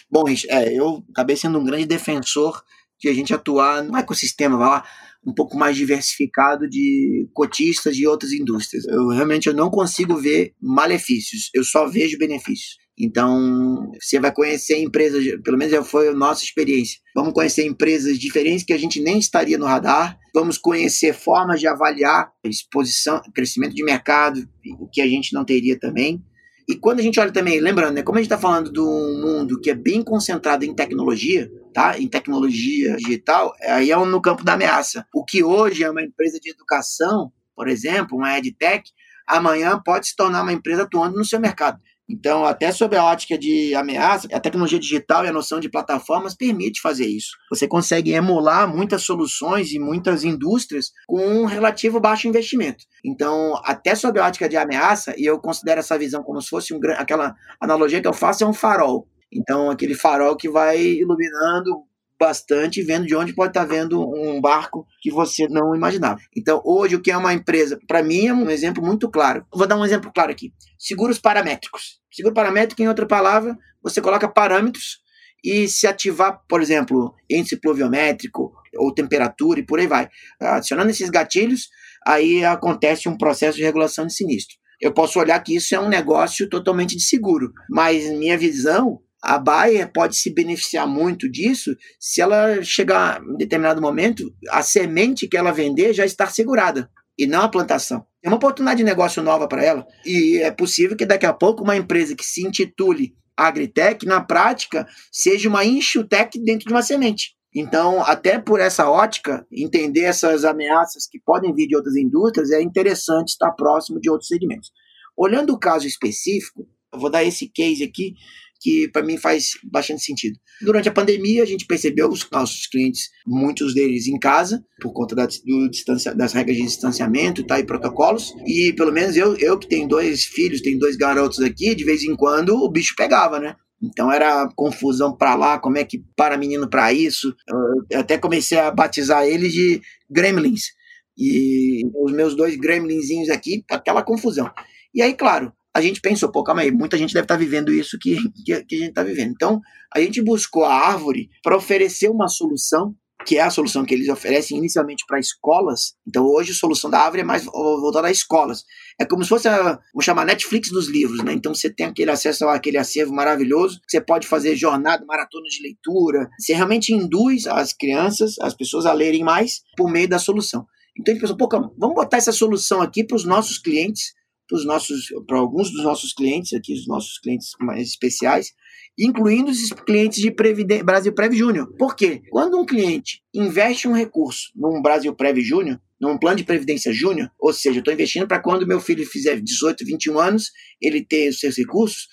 Bom, é, eu acabei sendo um grande defensor de a gente atuar no ecossistema, vai lá, um pouco mais diversificado de cotistas de outras indústrias. Eu realmente eu não consigo ver malefícios, eu só vejo benefícios. Então, você vai conhecer empresas, pelo menos foi a nossa experiência. Vamos conhecer empresas diferentes que a gente nem estaria no radar. Vamos conhecer formas de avaliar exposição, crescimento de mercado, o que a gente não teria também. E quando a gente olha também, lembrando, né, como a gente está falando de um mundo que é bem concentrado em tecnologia, tá? Em tecnologia digital, aí é no campo da ameaça. O que hoje é uma empresa de educação, por exemplo, uma edtech, amanhã pode se tornar uma empresa atuando no seu mercado. Então, até sob a ótica de ameaça, a tecnologia digital e a noção de plataformas permite fazer isso. Você consegue emular muitas soluções e muitas indústrias com um relativo baixo investimento. Então, até sob a ótica de ameaça, e eu considero essa visão como se fosse um, aquela analogia que eu faço é um farol. Então, aquele farol que vai iluminando bastante vendo de onde pode estar vendo um barco que você não imaginava. Então, hoje, o que é uma empresa, para mim, é um exemplo muito claro. Vou dar um exemplo claro aqui: seguros paramétricos. Seguro paramétrico, em outra palavra, você coloca parâmetros e se ativar, por exemplo, índice pluviométrico ou temperatura e por aí vai. Adicionando esses gatilhos, aí acontece um processo de regulação de sinistro. Eu posso olhar que isso é um negócio totalmente de seguro, mas minha visão a Bayer pode se beneficiar muito disso se ela chegar em determinado momento, a semente que ela vender já estar segurada e não a plantação. É uma oportunidade de negócio nova para ela. E é possível que daqui a pouco uma empresa que se intitule Agritech, na prática, seja uma Inchutech dentro de uma semente. Então, até por essa ótica, entender essas ameaças que podem vir de outras indústrias é interessante estar próximo de outros segmentos. Olhando o caso específico, eu vou dar esse case aqui que para mim faz bastante sentido. Durante a pandemia, a gente percebeu os nossos clientes, muitos deles em casa, por conta da, do das regras de distanciamento tá, e protocolos, e pelo menos eu, eu que tenho dois filhos, tenho dois garotos aqui, de vez em quando o bicho pegava, né? Então era confusão para lá, como é que para menino para isso. Eu até comecei a batizar eles de gremlins. E os meus dois gremlinzinhos aqui, aquela confusão. E aí, claro, a gente pensou, pô, calma aí, muita gente deve estar tá vivendo isso que, que, que a gente está vivendo. Então, a gente buscou a árvore para oferecer uma solução que é a solução que eles oferecem inicialmente para escolas. Então, hoje a solução da Árvore é mais voltada a escolas. É como se fosse, vamos chamar, Netflix dos livros, né? Então, você tem aquele acesso àquele acervo maravilhoso, você pode fazer jornada, maratona de leitura. Você realmente induz as crianças, as pessoas a lerem mais por meio da solução. Então, a gente pensou, pô, calma, vamos botar essa solução aqui para os nossos clientes para nossos, para alguns dos nossos clientes aqui, os nossos clientes mais especiais, incluindo os clientes de Previden Brasil Prev Júnior. Por quê? Quando um cliente investe um recurso num Brasil Prev Júnior, num plano de previdência júnior, ou seja, estou investindo para quando meu filho fizer 18, 21 anos, ele ter os seus recursos,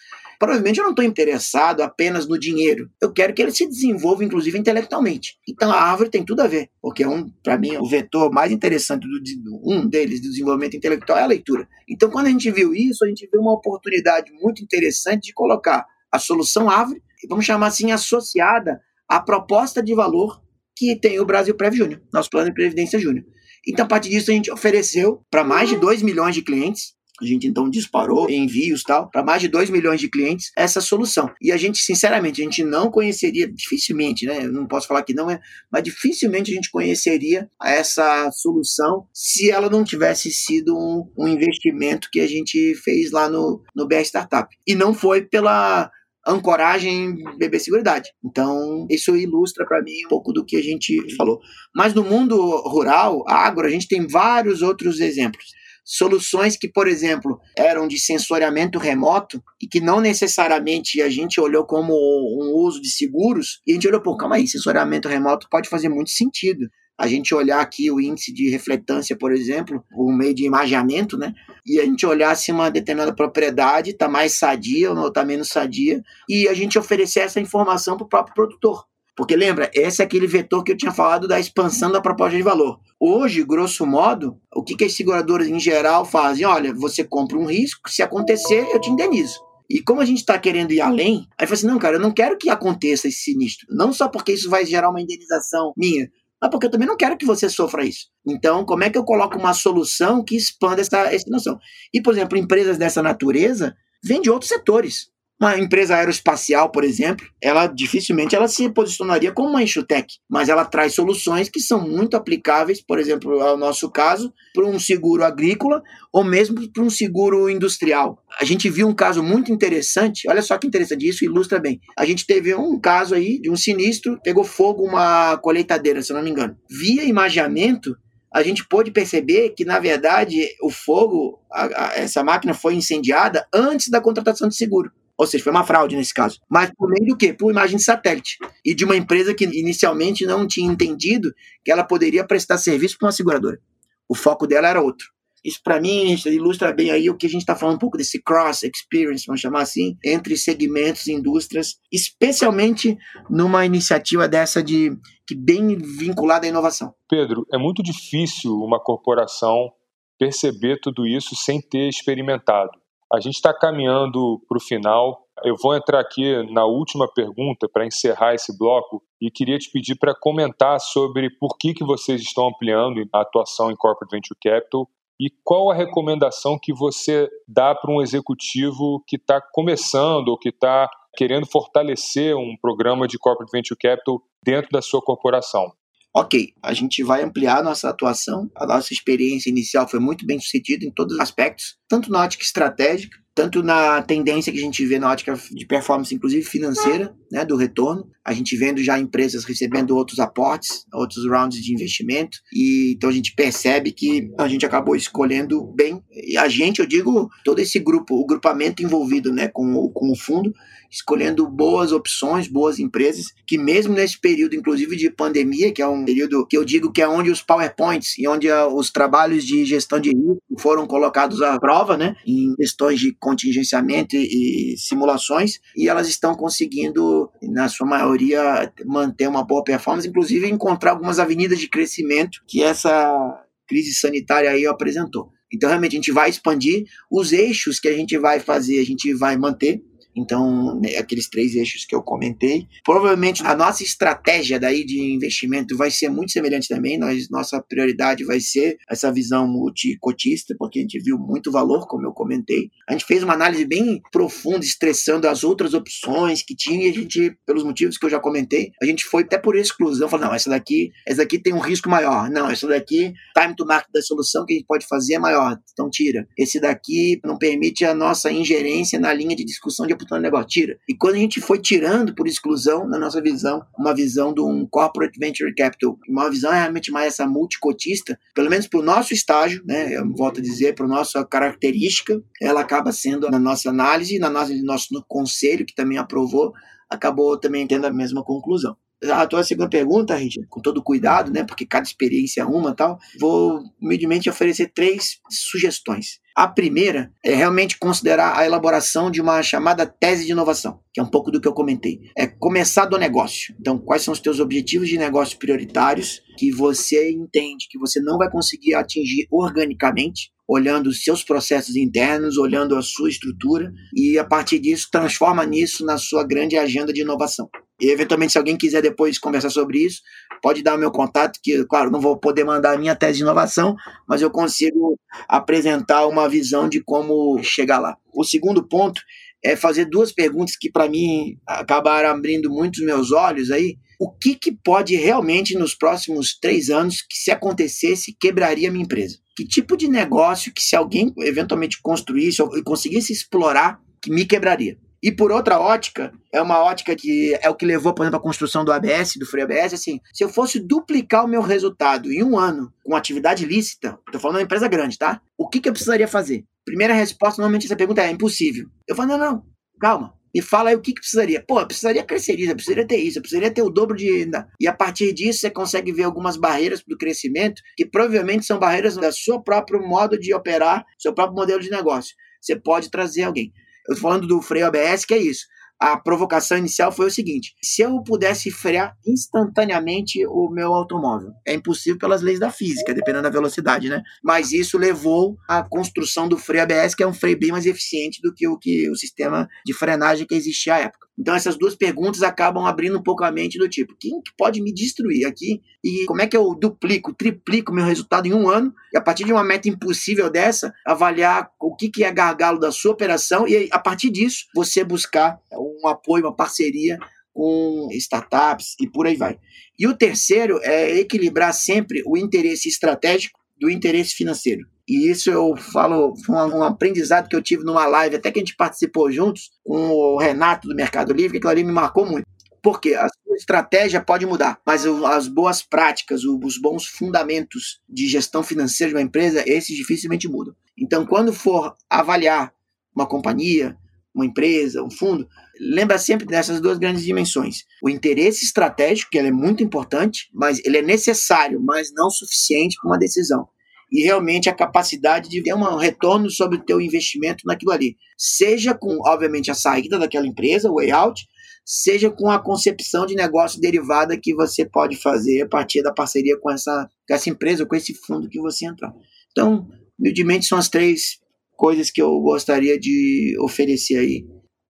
provavelmente eu não estou interessado apenas no dinheiro. Eu quero que ele se desenvolva, inclusive, intelectualmente. Então a árvore tem tudo a ver, porque um, para mim, o vetor mais interessante do, um deles do desenvolvimento intelectual é a leitura. Então, quando a gente viu isso, a gente viu uma oportunidade muito interessante de colocar a solução árvore, vamos chamar assim, associada à proposta de valor que tem o Brasil Prev Júnior, nosso plano de previdência júnior. Então, a partir disso, a gente ofereceu para mais de 2 milhões de clientes a gente então disparou envios tal para mais de 2 milhões de clientes essa solução. E a gente, sinceramente, a gente não conheceria, dificilmente, né? Eu não posso falar que não é, mas dificilmente a gente conheceria essa solução se ela não tivesse sido um, um investimento que a gente fez lá no, no BR Startup. E não foi pela ancoragem bebê seguridade. Então, isso ilustra para mim um pouco do que a gente falou. Mas no mundo rural, agro, a gente tem vários outros exemplos soluções que, por exemplo, eram de sensoriamento remoto e que não necessariamente a gente olhou como um uso de seguros, e a gente olhou, pô, calma aí, sensoriamento remoto pode fazer muito sentido. A gente olhar aqui o índice de refletância, por exemplo, o meio de imageamento, né? E a gente olhar se uma determinada propriedade está mais sadia ou está menos sadia, e a gente oferecer essa informação para o próprio produtor. Porque lembra, esse é aquele vetor que eu tinha falado da expansão da proposta de valor. Hoje, grosso modo, o que, que as seguradoras em geral fazem? Olha, você compra um risco, se acontecer, eu te indenizo. E como a gente está querendo ir além, aí fala assim: não, cara, eu não quero que aconteça esse sinistro. Não só porque isso vai gerar uma indenização minha, mas porque eu também não quero que você sofra isso. Então, como é que eu coloco uma solução que expanda essa, essa noção? E, por exemplo, empresas dessa natureza vêm de outros setores. Uma empresa aeroespacial, por exemplo, ela dificilmente ela se posicionaria como uma Enxutec, mas ela traz soluções que são muito aplicáveis, por exemplo, ao nosso caso, para um seguro agrícola ou mesmo para um seguro industrial. A gente viu um caso muito interessante, olha só que interessante, isso ilustra bem. A gente teve um caso aí de um sinistro, pegou fogo uma colheitadeira, se não me engano. Via imageamento, a gente pôde perceber que, na verdade, o fogo, a, a, essa máquina foi incendiada antes da contratação de seguro. Ou seja, foi uma fraude nesse caso. Mas por meio do quê? Por imagem de satélite. E de uma empresa que inicialmente não tinha entendido que ela poderia prestar serviço para uma seguradora. O foco dela era outro. Isso, para mim, ilustra bem aí o que a gente está falando um pouco desse cross experience, vamos chamar assim, entre segmentos e indústrias, especialmente numa iniciativa dessa de que bem vinculada à inovação. Pedro, é muito difícil uma corporação perceber tudo isso sem ter experimentado. A gente está caminhando para o final. Eu vou entrar aqui na última pergunta para encerrar esse bloco e queria te pedir para comentar sobre por que, que vocês estão ampliando a atuação em Corporate Venture Capital e qual a recomendação que você dá para um executivo que está começando ou que está querendo fortalecer um programa de Corporate Venture Capital dentro da sua corporação? Ok, a gente vai ampliar nossa atuação, a nossa experiência inicial foi muito bem sucedida em todos os aspectos, tanto na ótica estratégica, tanto na tendência que a gente vê na ótica de performance, inclusive financeira, né, do retorno, a gente vendo já empresas recebendo outros aportes, outros rounds de investimento, e então a gente percebe que a gente acabou escolhendo bem, e a gente, eu digo, todo esse grupo, o grupamento envolvido né, com, o, com o fundo, escolhendo boas opções, boas empresas, que mesmo nesse período, inclusive de pandemia, que é um período que eu digo que é onde os PowerPoints e onde a, os trabalhos de gestão de risco foram colocados à prova, né, em questões de contingenciamento e, e simulações, e elas estão conseguindo, na sua maioria, manter uma boa performance, inclusive encontrar algumas avenidas de crescimento que essa crise sanitária aí apresentou. Então, realmente, a gente vai expandir os eixos que a gente vai fazer, a gente vai manter. Então, né, aqueles três eixos que eu comentei. Provavelmente a nossa estratégia daí de investimento vai ser muito semelhante também. Nós, nossa prioridade vai ser essa visão multicotista, porque a gente viu muito valor, como eu comentei. A gente fez uma análise bem profunda, estressando as outras opções que tinha, e a gente, pelos motivos que eu já comentei, a gente foi até por exclusão, falou, não, essa daqui, essa daqui tem um risco maior. Não, essa daqui, time to market da solução que a gente pode fazer é maior. Então tira. Esse daqui não permite a nossa ingerência na linha de discussão de disputando negócio, tira. E quando a gente foi tirando por exclusão, na nossa visão, uma visão de um corporate venture capital, uma visão realmente mais essa multicotista, pelo menos para o nosso estágio, né, eu volto a dizer, para a nossa característica, ela acaba sendo na nossa análise, na nossa nosso no conselho que também aprovou, acabou também tendo a mesma conclusão a tua segunda pergunta, Richard, com todo cuidado, né, porque cada experiência é uma tal, vou humildemente oferecer três sugestões. A primeira é realmente considerar a elaboração de uma chamada tese de inovação, que é um pouco do que eu comentei. É começar do negócio. Então, quais são os teus objetivos de negócio prioritários que você entende que você não vai conseguir atingir organicamente, olhando os seus processos internos, olhando a sua estrutura e a partir disso transforma nisso na sua grande agenda de inovação. E eventualmente, se alguém quiser depois conversar sobre isso, pode dar o meu contato, que, claro, não vou poder mandar a minha tese de inovação, mas eu consigo apresentar uma visão de como chegar lá. O segundo ponto é fazer duas perguntas que, para mim, acabaram abrindo muitos meus olhos aí. O que, que pode realmente, nos próximos três anos, que se acontecesse, quebraria minha empresa? Que tipo de negócio que, se alguém eventualmente construísse e conseguisse explorar, que me quebraria? E por outra ótica, é uma ótica que é o que levou, por exemplo, à construção do ABS, do Free ABS, assim, se eu fosse duplicar o meu resultado em um ano com atividade lícita, tô falando de uma empresa grande, tá? O que, que eu precisaria fazer? Primeira resposta, normalmente essa pergunta é, é impossível. Eu falo, não, não, calma. Me fala aí o que, que precisaria. Pô, eu precisaria crescer isso, eu precisaria ter isso, eu precisaria ter o dobro de. E a partir disso você consegue ver algumas barreiras do crescimento, que provavelmente são barreiras do seu próprio modo de operar, seu próprio modelo de negócio. Você pode trazer alguém. Eu tô falando do freio ABS, que é isso. A provocação inicial foi o seguinte: se eu pudesse frear instantaneamente o meu automóvel, é impossível pelas leis da física, dependendo da velocidade, né? Mas isso levou à construção do freio ABS, que é um freio bem mais eficiente do que o que o sistema de frenagem que existia à época. Então essas duas perguntas acabam abrindo um pouco a mente do tipo, quem que pode me destruir aqui? E como é que eu duplico, triplico meu resultado em um ano? E a partir de uma meta impossível dessa, avaliar o que, que é gargalo da sua operação e a partir disso você buscar um apoio, uma parceria com startups e por aí vai. E o terceiro é equilibrar sempre o interesse estratégico do interesse financeiro. E isso eu falo, foi um, aprendizado que eu tive numa live, até que a gente participou juntos, com o Renato do Mercado Livre, que aquilo ali me marcou muito. Porque a sua estratégia pode mudar, mas as boas práticas, os bons fundamentos de gestão financeira de uma empresa, esses dificilmente mudam. Então, quando for avaliar uma companhia, uma empresa, um fundo, lembra sempre dessas duas grandes dimensões. O interesse estratégico, que ele é muito importante, mas ele é necessário, mas não suficiente para uma decisão e realmente a capacidade de ter um retorno sobre o teu investimento naquilo ali. Seja com, obviamente, a saída daquela empresa, o way out, seja com a concepção de negócio derivada que você pode fazer a partir da parceria com essa, com essa empresa, com esse fundo que você entrar. Então, humildemente, são as três coisas que eu gostaria de oferecer aí.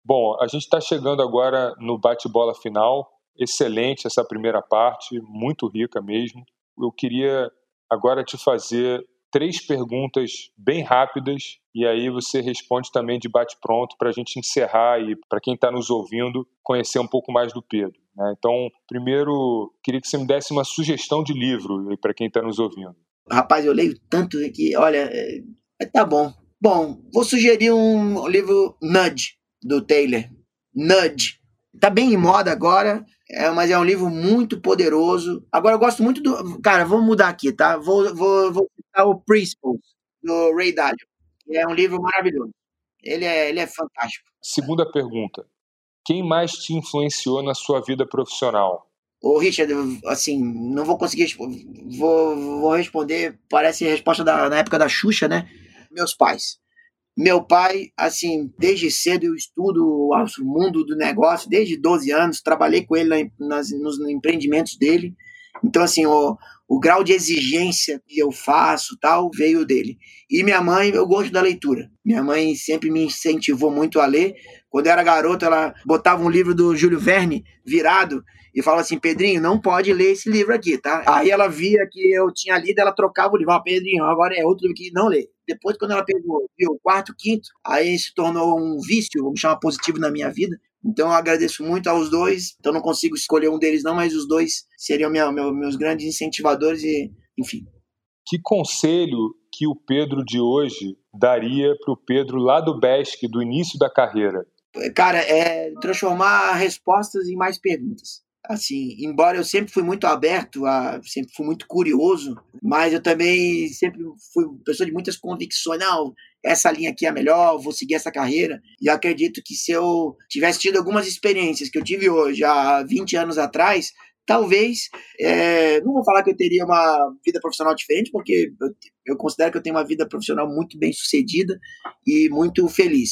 Bom, a gente está chegando agora no bate-bola final. Excelente essa primeira parte, muito rica mesmo. Eu queria agora te fazer três perguntas bem rápidas e aí você responde também de bate-pronto para a gente encerrar e para quem está nos ouvindo conhecer um pouco mais do Pedro. Né? Então, primeiro, queria que você me desse uma sugestão de livro para quem está nos ouvindo. Rapaz, eu leio tanto que, olha, é, tá bom. Bom, vou sugerir um livro Nudge, do Taylor. Nudge. Tá bem em moda agora, é, mas é um livro muito poderoso. Agora eu gosto muito do. Cara, vamos mudar aqui, tá? Vou, vou, vou citar o Principles, do Ray Dalio. É um livro maravilhoso. Ele é, ele é fantástico. Segunda pergunta. Quem mais te influenciou na sua vida profissional? Ô, Richard, assim, não vou conseguir. Vou, vou responder. Parece a resposta da, na época da Xuxa, né? Meus pais. Meu pai, assim, desde cedo eu estudo o mundo do negócio, desde 12 anos, trabalhei com ele nas, nos empreendimentos dele. Então, assim, o, o grau de exigência que eu faço tal veio dele. E minha mãe, eu gosto da leitura. Minha mãe sempre me incentivou muito a ler. Quando eu era garoto, ela botava um livro do Júlio Verne virado e falava assim: Pedrinho, não pode ler esse livro aqui, tá? Aí ela via que eu tinha lido, ela trocava o livro. Ah, Pedrinho, agora é outro livro que não lê. Depois, quando ela pegou, o quarto, quinto, aí se tornou um vício, vamos chamar positivo na minha vida. Então eu agradeço muito aos dois. Então não consigo escolher um deles, não, mas os dois seriam minha, meu, meus grandes incentivadores e, enfim. Que conselho que o Pedro de hoje daria para o Pedro lá do BESC, do início da carreira? Cara, é transformar respostas em mais perguntas assim, embora eu sempre fui muito aberto, a, sempre fui muito curioso, mas eu também sempre fui pessoa de muitas convicções, não, essa linha aqui é melhor, vou seguir essa carreira. E acredito que se eu tivesse tido algumas experiências que eu tive hoje, há 20 anos atrás, talvez, é, não vou falar que eu teria uma vida profissional diferente, porque eu, eu considero que eu tenho uma vida profissional muito bem sucedida e muito feliz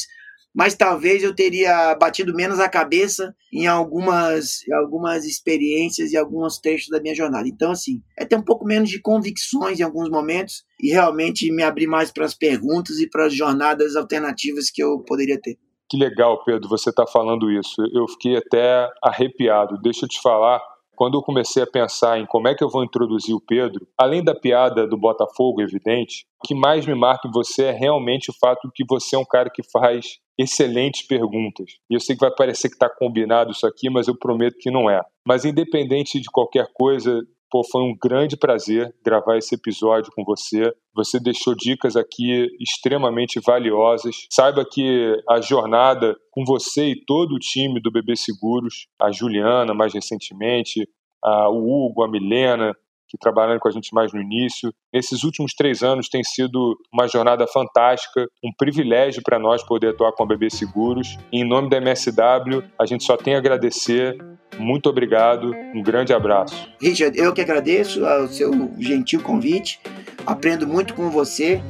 mas talvez eu teria batido menos a cabeça em algumas, algumas experiências e alguns trechos da minha jornada. Então, assim, é ter um pouco menos de convicções em alguns momentos e realmente me abrir mais para as perguntas e para as jornadas alternativas que eu poderia ter. Que legal, Pedro, você está falando isso. Eu fiquei até arrepiado. Deixa eu te falar quando eu comecei a pensar em como é que eu vou introduzir o Pedro, além da piada do Botafogo, evidente, o que mais me marca em você é realmente o fato de que você é um cara que faz excelentes perguntas. E eu sei que vai parecer que está combinado isso aqui, mas eu prometo que não é. Mas independente de qualquer coisa, Pô, foi um grande prazer gravar esse episódio com você. Você deixou dicas aqui extremamente valiosas. Saiba que a jornada com você e todo o time do Bebê Seguros, a Juliana mais recentemente, a, o Hugo, a Milena, que trabalharam com a gente mais no início. Esses últimos três anos tem sido uma jornada fantástica, um privilégio para nós poder atuar com a Bebê Seguros. E em nome da MSW, a gente só tem a agradecer. Muito obrigado, um grande abraço. Richard, eu que agradeço o seu gentil convite, aprendo muito com você.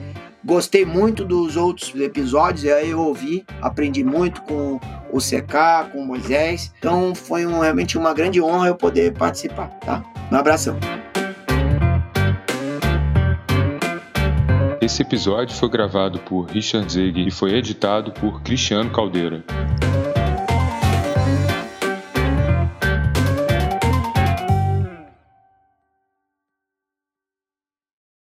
Gostei muito dos outros episódios, aí eu ouvi, aprendi muito com o CK, com o Moisés. Então foi um, realmente uma grande honra eu poder participar, tá? Um abração. Esse episódio foi gravado por Richard Zeg e foi editado por Cristiano Caldeira.